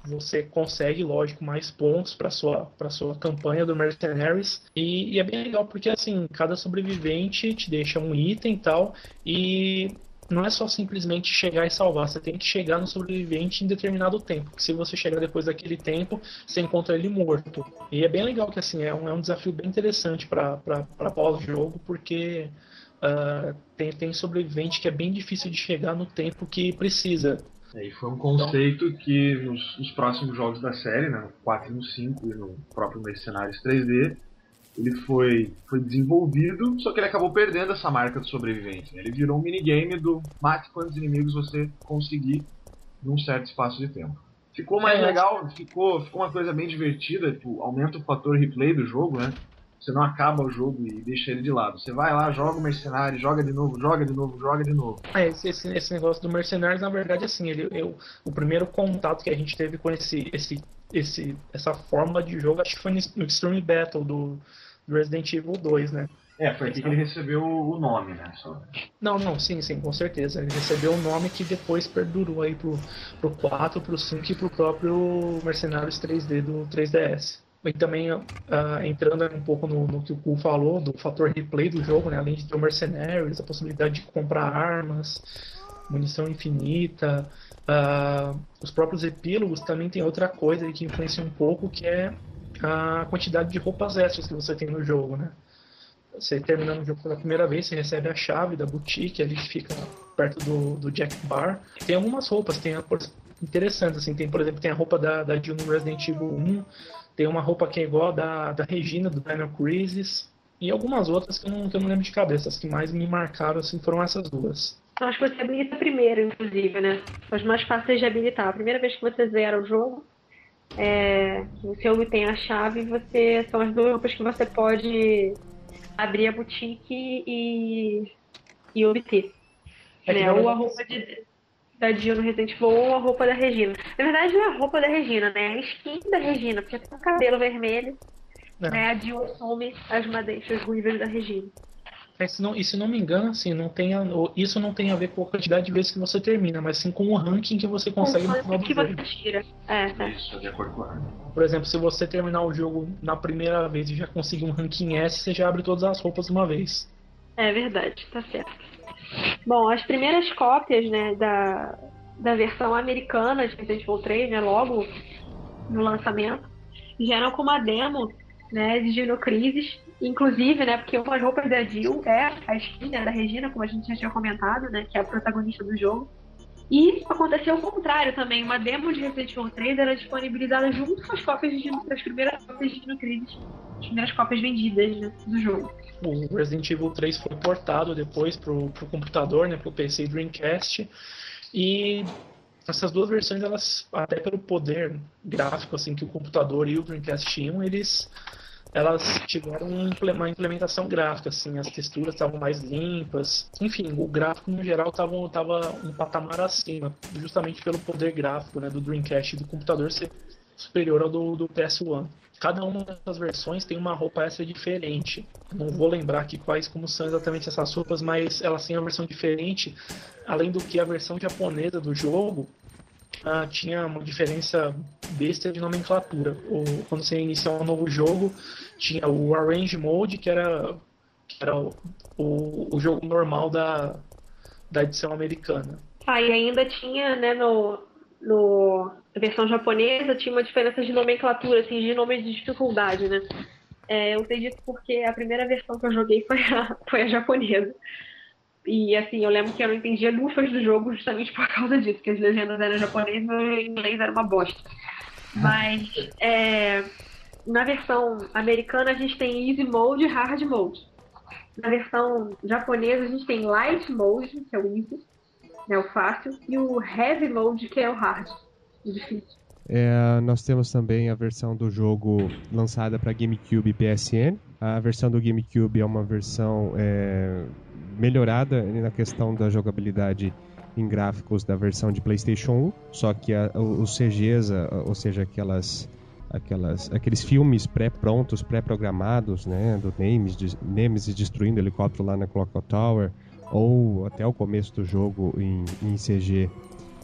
você consegue, lógico, mais pontos para sua para sua campanha do Mercenaries e, e, é bem legal porque assim cada sobrevivente te deixa um item e tal e não é só simplesmente chegar e salvar, você tem que chegar no sobrevivente em determinado tempo. se você chegar depois daquele tempo, você encontra ele morto. E é bem legal que assim é um, é um desafio bem interessante para pós-jogo porque uh, tem, tem sobrevivente que é bem difícil de chegar no tempo que precisa. É, e foi um conceito então, que nos, nos, próximos jogos da série, né, no 4 e no 5 e no próprio Mercenários 3D, ele foi, foi desenvolvido, só que ele acabou perdendo essa marca do sobrevivente. Né? Ele virou um minigame do mate quantos inimigos você conseguir num certo espaço de tempo. Ficou mais é, legal, ficou, ficou uma coisa bem divertida, tipo, aumenta o fator replay do jogo, né? Você não acaba o jogo e deixa ele de lado. Você vai lá, joga o mercenário, joga de novo, joga de novo, joga de novo. É, esse, esse, negócio do mercenário, na verdade, assim, ele, eu, o primeiro contato que a gente teve com esse, esse, esse, essa fórmula de jogo, acho que foi no Extreme Battle do, do Resident Evil 2, né? É, foi aqui que ele recebeu o nome, né? Só. Não, não, sim, sim, com certeza. Ele recebeu um nome que depois perdurou aí pro, pro 4, pro 5 e pro próprio Mercenários 3D do 3DS. E também uh, entrando um pouco no, no que o Ku falou, do fator replay do jogo, né? Além de ter Mercenários, a possibilidade de comprar armas, munição infinita. Uh, os próprios epílogos também tem outra coisa que influencia um pouco, que é a quantidade de roupas extras que você tem no jogo, né? Você terminando o jogo pela primeira vez, você recebe a chave da boutique, ali que fica perto do, do Jack Bar. Tem algumas roupas, tem interessantes, assim, tem, por exemplo, tem a roupa da, da Jill no Resident Evil 1, tem uma roupa que é igual da, da Regina, do Dino Crisis, e algumas outras que eu, não, que eu não lembro de cabeça. As que mais me marcaram, assim, foram essas duas. Acho que você habilita primeiro, inclusive, né? São as mais fáceis de habilitar. A primeira vez que você zera o jogo, é, você obtém a chave, você são as duas roupas que você pode abrir a boutique e, e obter. É né? Ou a roupa de, da Dio no Resident Evil ou a roupa da Regina. Na verdade, não é a roupa da Regina, né? É a skin da Regina, porque tem o cabelo vermelho. É. Né? A Dio assume as madeixas ruivas da Regina. É, se não, e se não me engano, assim, não tem a, isso não tem a ver com a quantidade de vezes que você termina, mas sim com o ranking que você consegue no final do que jogo. você tira. É, é. Isso, de acordo com ranking. Por exemplo, se você terminar o jogo na primeira vez e já conseguir um ranking S, você já abre todas as roupas de uma vez. É verdade, tá certo. Bom, as primeiras cópias, né, da, da versão americana de Resident Evil 3, né, logo no lançamento, já com uma demo, né, de Dino Crisis, Inclusive, né, porque uma das roupas da Jill é a skin né, da Regina, como a gente já tinha comentado, né, que é a protagonista do jogo. E aconteceu o contrário também. Uma demo de Resident Evil 3 era disponibilizada junto com as cópias de, das primeiras cópias de Dino Crisis, as primeiras cópias vendidas né, do jogo. O Resident Evil 3 foi portado depois pro, pro computador, né, pro PC Dreamcast. E essas duas versões, elas, até pelo poder gráfico assim que o computador e o Dreamcast tinham, eles elas tiveram uma implementação gráfica, assim, as texturas estavam mais limpas, enfim, o gráfico no geral estava tava um patamar acima, justamente pelo poder gráfico né, do Dreamcast e do computador ser superior ao do, do PS1. Cada uma dessas versões tem uma roupa extra diferente. Não vou lembrar aqui quais como são exatamente essas roupas, mas elas têm uma versão diferente, além do que a versão japonesa do jogo ah, tinha uma diferença besta de nomenclatura. O, quando você iniciar um novo jogo, tinha o Arrange Mode, que era, que era o, o, o jogo normal da, da edição americana. Ah, e ainda tinha, né, no, no a versão japonesa, tinha uma diferença de nomenclatura, assim, de nome de dificuldade, né? É, eu sei disso porque a primeira versão que eu joguei foi a, *laughs* foi a japonesa. E assim, eu lembro que eu não entendia lufas do jogo justamente por causa disso, que as legendas eram japonesas e o inglês era uma bosta. Mas é, na versão americana a gente tem Easy Mode e Hard Mode. Na versão japonesa a gente tem Light Mode, que é o Easy, né, o fácil, e o Heavy Mode, que é o Hard. É, nós temos também a versão do jogo lançada para GameCube e PSN. A versão do GameCube é uma versão é, melhorada na questão da jogabilidade em gráficos da versão de PlayStation 1, só que a, os CGs, ou seja, aquelas, aquelas, aqueles filmes pré-prontos, pré-programados, né, do Nemesis, Nemesis destruindo o helicóptero lá na Clock Tower, ou até o começo do jogo em, em CG,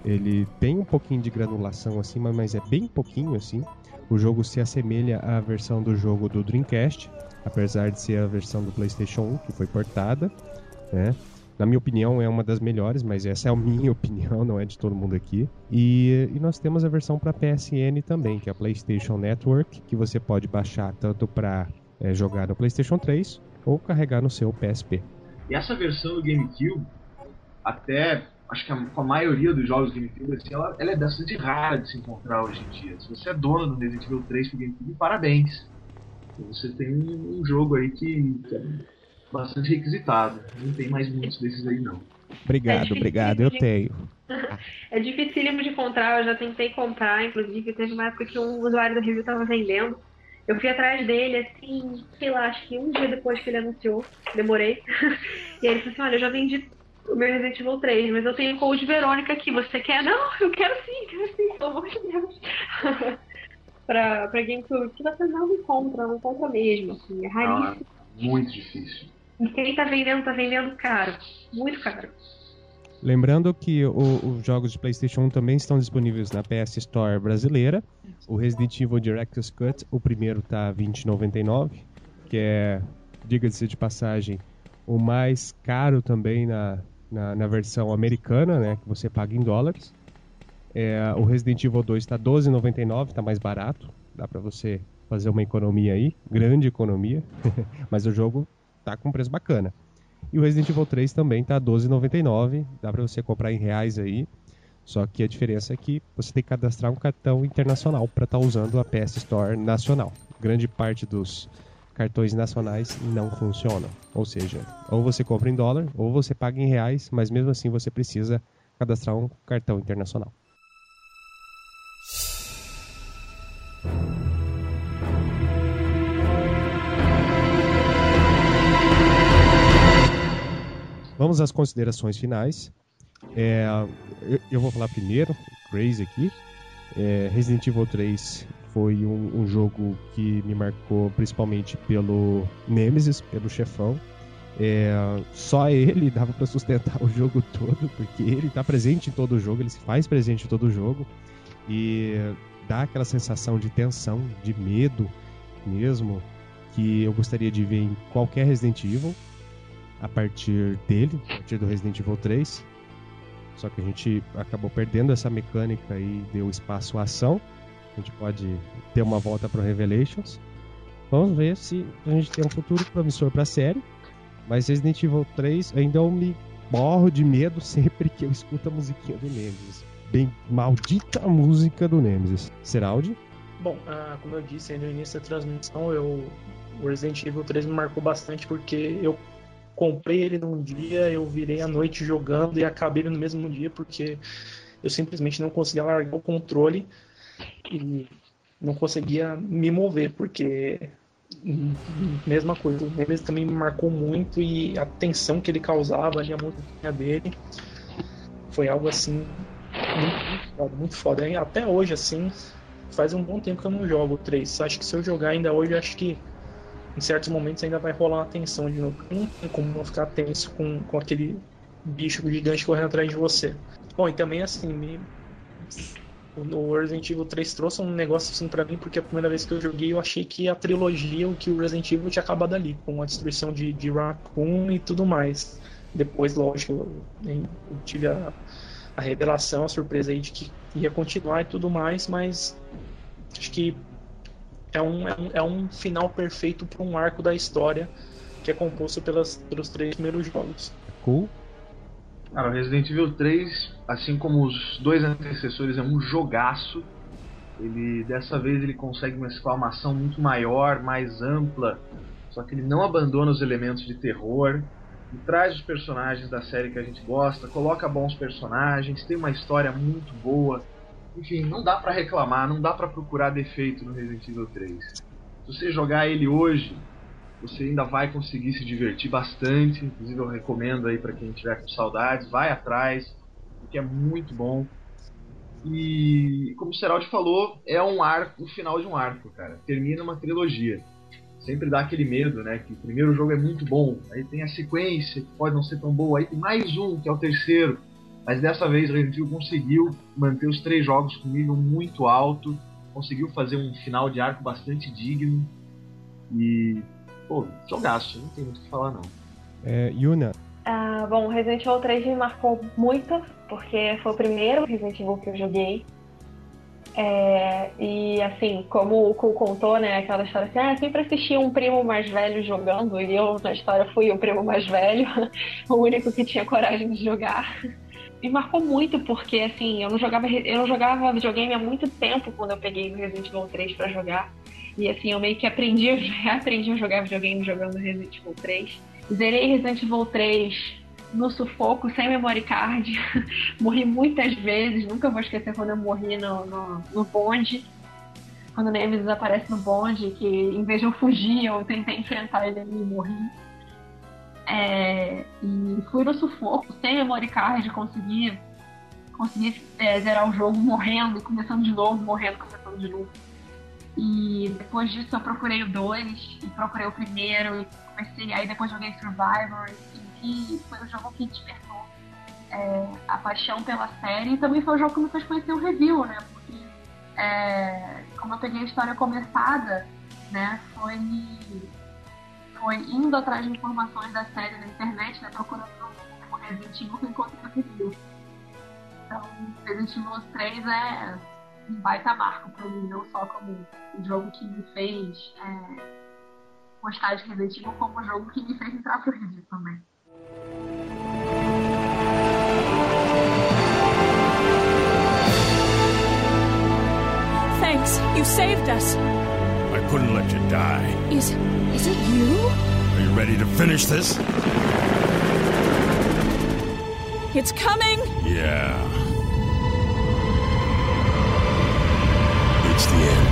ele tem um pouquinho de granulação acima, mas é bem pouquinho assim. O jogo se assemelha à versão do jogo do Dreamcast, apesar de ser a versão do PlayStation 1 que foi portada né? Na minha opinião, é uma das melhores, mas essa é a *laughs* minha opinião, não é de todo mundo aqui. E, e nós temos a versão para PSN também, que é a PlayStation Network, que você pode baixar tanto para é, jogar no PlayStation 3 ou carregar no seu PSP. E essa versão do GameCube, até acho que a, a maioria dos jogos do GameCube, assim, ela, ela, é bastante rara de se encontrar hoje em dia. Se você é dono do Resident Evil 3 pro GameCube, parabéns. Você tem um, um jogo aí que, que é bastante requisitado. Não tem mais muitos desses aí, não. Obrigado, é obrigado, eu tenho. *laughs* É dificílimo de encontrar, eu já tentei comprar, inclusive teve uma época que um usuário do review estava vendendo. Eu fui atrás dele, assim, sei lá, acho que um dia depois que ele anunciou, demorei. *laughs* e aí ele falou assim, olha, eu já vendi o meu Resident Evil 3, mas eu tenho Code Verônica aqui, você quer? Não, eu quero sim, quero sim, pelo amor de Deus. *laughs* pra, pra GameCube, que você não encontra, não encontra mesmo, assim, é raríssimo. Ah, muito difícil. E quem tá vendendo, tá vendendo caro. Muito caro. Lembrando que o- os jogos de PlayStation 1 também estão disponíveis na PS Store brasileira. O Resident Evil Director's Cut, o primeiro tá R$ 20,99, que é, diga-se de passagem, o mais caro também na, na, na versão americana, né, que você paga em dólares. É, o Resident Evil 2 está R$ 12,99, tá mais barato. Dá pra você fazer uma economia aí, grande economia, *laughs* mas o jogo tá com preço bacana. E o Resident Evil 3 também tá R$ 12,99. Dá pra você comprar em reais aí. Só que a diferença é que você tem que cadastrar um cartão internacional para estar usando a PS Store nacional. Grande parte dos cartões nacionais não funcionam. Ou seja, ou você compra em dólar, ou você paga em reais, mas mesmo assim você precisa cadastrar um cartão internacional. Vamos às considerações finais. É, eu, vou falar primeiro, Crazy aqui. É, Resident Evil 3 foi um, um jogo que me marcou principalmente pelo Nemesis, pelo chefão. É, só ele *laughs* dava para sustentar o jogo todo, porque ele está presente em todo o jogo, ele se faz presente em todo o jogo e dá aquela sensação de tensão, de medo mesmo, que eu gostaria de ver em qualquer Resident Evil a partir dele, a partir do Resident Evil 3. Só que a gente acabou perdendo essa mecânica e deu espaço à ação. Gente pode ter uma volta para Revelations. Vamos ver se a gente tem um futuro promissor para a série. Mas Resident Evil 3 ainda eu me morro de medo sempre que eu escuto a musiquinha do Nemesis. Bem maldita música do Nemesis. Seraldi? Bom, ah, como eu disse no início da transmissão, eu, o Resident Evil 3 me marcou bastante porque eu comprei ele num dia, eu virei a noite jogando e acabei no mesmo dia porque eu simplesmente não conseguia largar o controle e não conseguia me mover, porque mesma coisa, o Nemesis também me marcou muito e a tensão que ele causava ali, a musiquinha dele foi algo assim muito foda, muito foda. E até hoje, assim, faz um bom tempo que eu não jogo o 3. Acho que se eu jogar ainda hoje, acho que em certos momentos ainda vai rolar uma tensão de novo. Não tem como não ficar tenso com, com aquele bicho gigante correndo atrás de você. Bom, e também assim, me... o Resident Evil 3 trouxe um negócio assim pra mim, porque a primeira vez que eu joguei eu achei que a trilogia, o que o Resident Evil tinha acabado ali, com a destruição de, de Raccoon e tudo mais. Depois, lógico, eu tive a, a revelação, a surpresa aí de que ia continuar e tudo mais, mas acho que é um, é um, é um final perfeito para um arco da história que é composto pelas, pelos três primeiros jogos. Cool? Cara, o Resident Evil 3, assim como os dois antecessores, é um jogaço. Ele dessa vez ele consegue uma ação muito maior, mais ampla, só que ele não abandona os elementos de terror. E traz os personagens da série que a gente gosta, coloca bons personagens, tem uma história muito boa. Enfim, não dá pra reclamar, não dá pra procurar defeito no Resident Evil 3. Se você jogar ele hoje, você ainda vai conseguir se divertir bastante. Inclusive eu recomendo aí para quem tiver com saudades, vai atrás, porque é muito bom. E como o Seraldi falou, é um arco, o final de um arco, cara. Termina uma trilogia. Sempre dá aquele medo, né? Que o primeiro jogo é muito bom, aí tem a sequência que pode não ser tão boa, aí tem mais um que é o terceiro. Mas dessa vez o Resident Evil conseguiu manter os três jogos com nível muito alto, conseguiu fazer um final de arco bastante digno. E pô, jogaço, não tem muito o que falar não. É, Yuna, Ah, bom, Resident Evil 3 me marcou muito, porque foi o primeiro Resident Evil que eu joguei. É, e assim, como o Ku contou, né, aquela história assim, ah, sempre assisti um primo mais velho jogando, e eu na história fui o primo mais velho, *laughs* o único que tinha coragem de jogar. Me marcou muito porque assim, eu não jogava eu não jogava videogame há muito tempo quando eu peguei o Resident Evil 3 pra jogar. E assim, eu meio que aprendi, *laughs* aprendi a jogar videogame jogando Resident Evil 3. Zerei Resident Evil 3 no sufoco, sem memory card. *laughs* morri muitas vezes, nunca vou esquecer quando eu morri no, no, no bonde. Quando o Nemesis aparece no bonde, que em vez de eu fugir, eu tentei enfrentar ele e morri. É, e fui no sufoco, sem memory card, consegui, consegui é, zerar o jogo morrendo, começando de novo, morrendo, começando de novo. E depois disso eu procurei o 2, e procurei o primeiro, e comecei, aí depois joguei Survivor, e, foi o jogo que despertou é, a paixão pela série, e também foi o jogo que me fez conhecer o review, né? Porque é, como eu peguei a história começada, né, foi, foi indo atrás de informações da série na internet, né, procurando o Resident Evil que encontrei o review. Então, Resident Evil 3 é um baita marco pra mim, não só como o jogo que me fez é, gostar de Resident Evil, como o jogo que me fez entrar pro review também. Thanks. You saved us. I couldn't let you die. Is is it you? Are you ready to finish this? It's coming. Yeah. The end.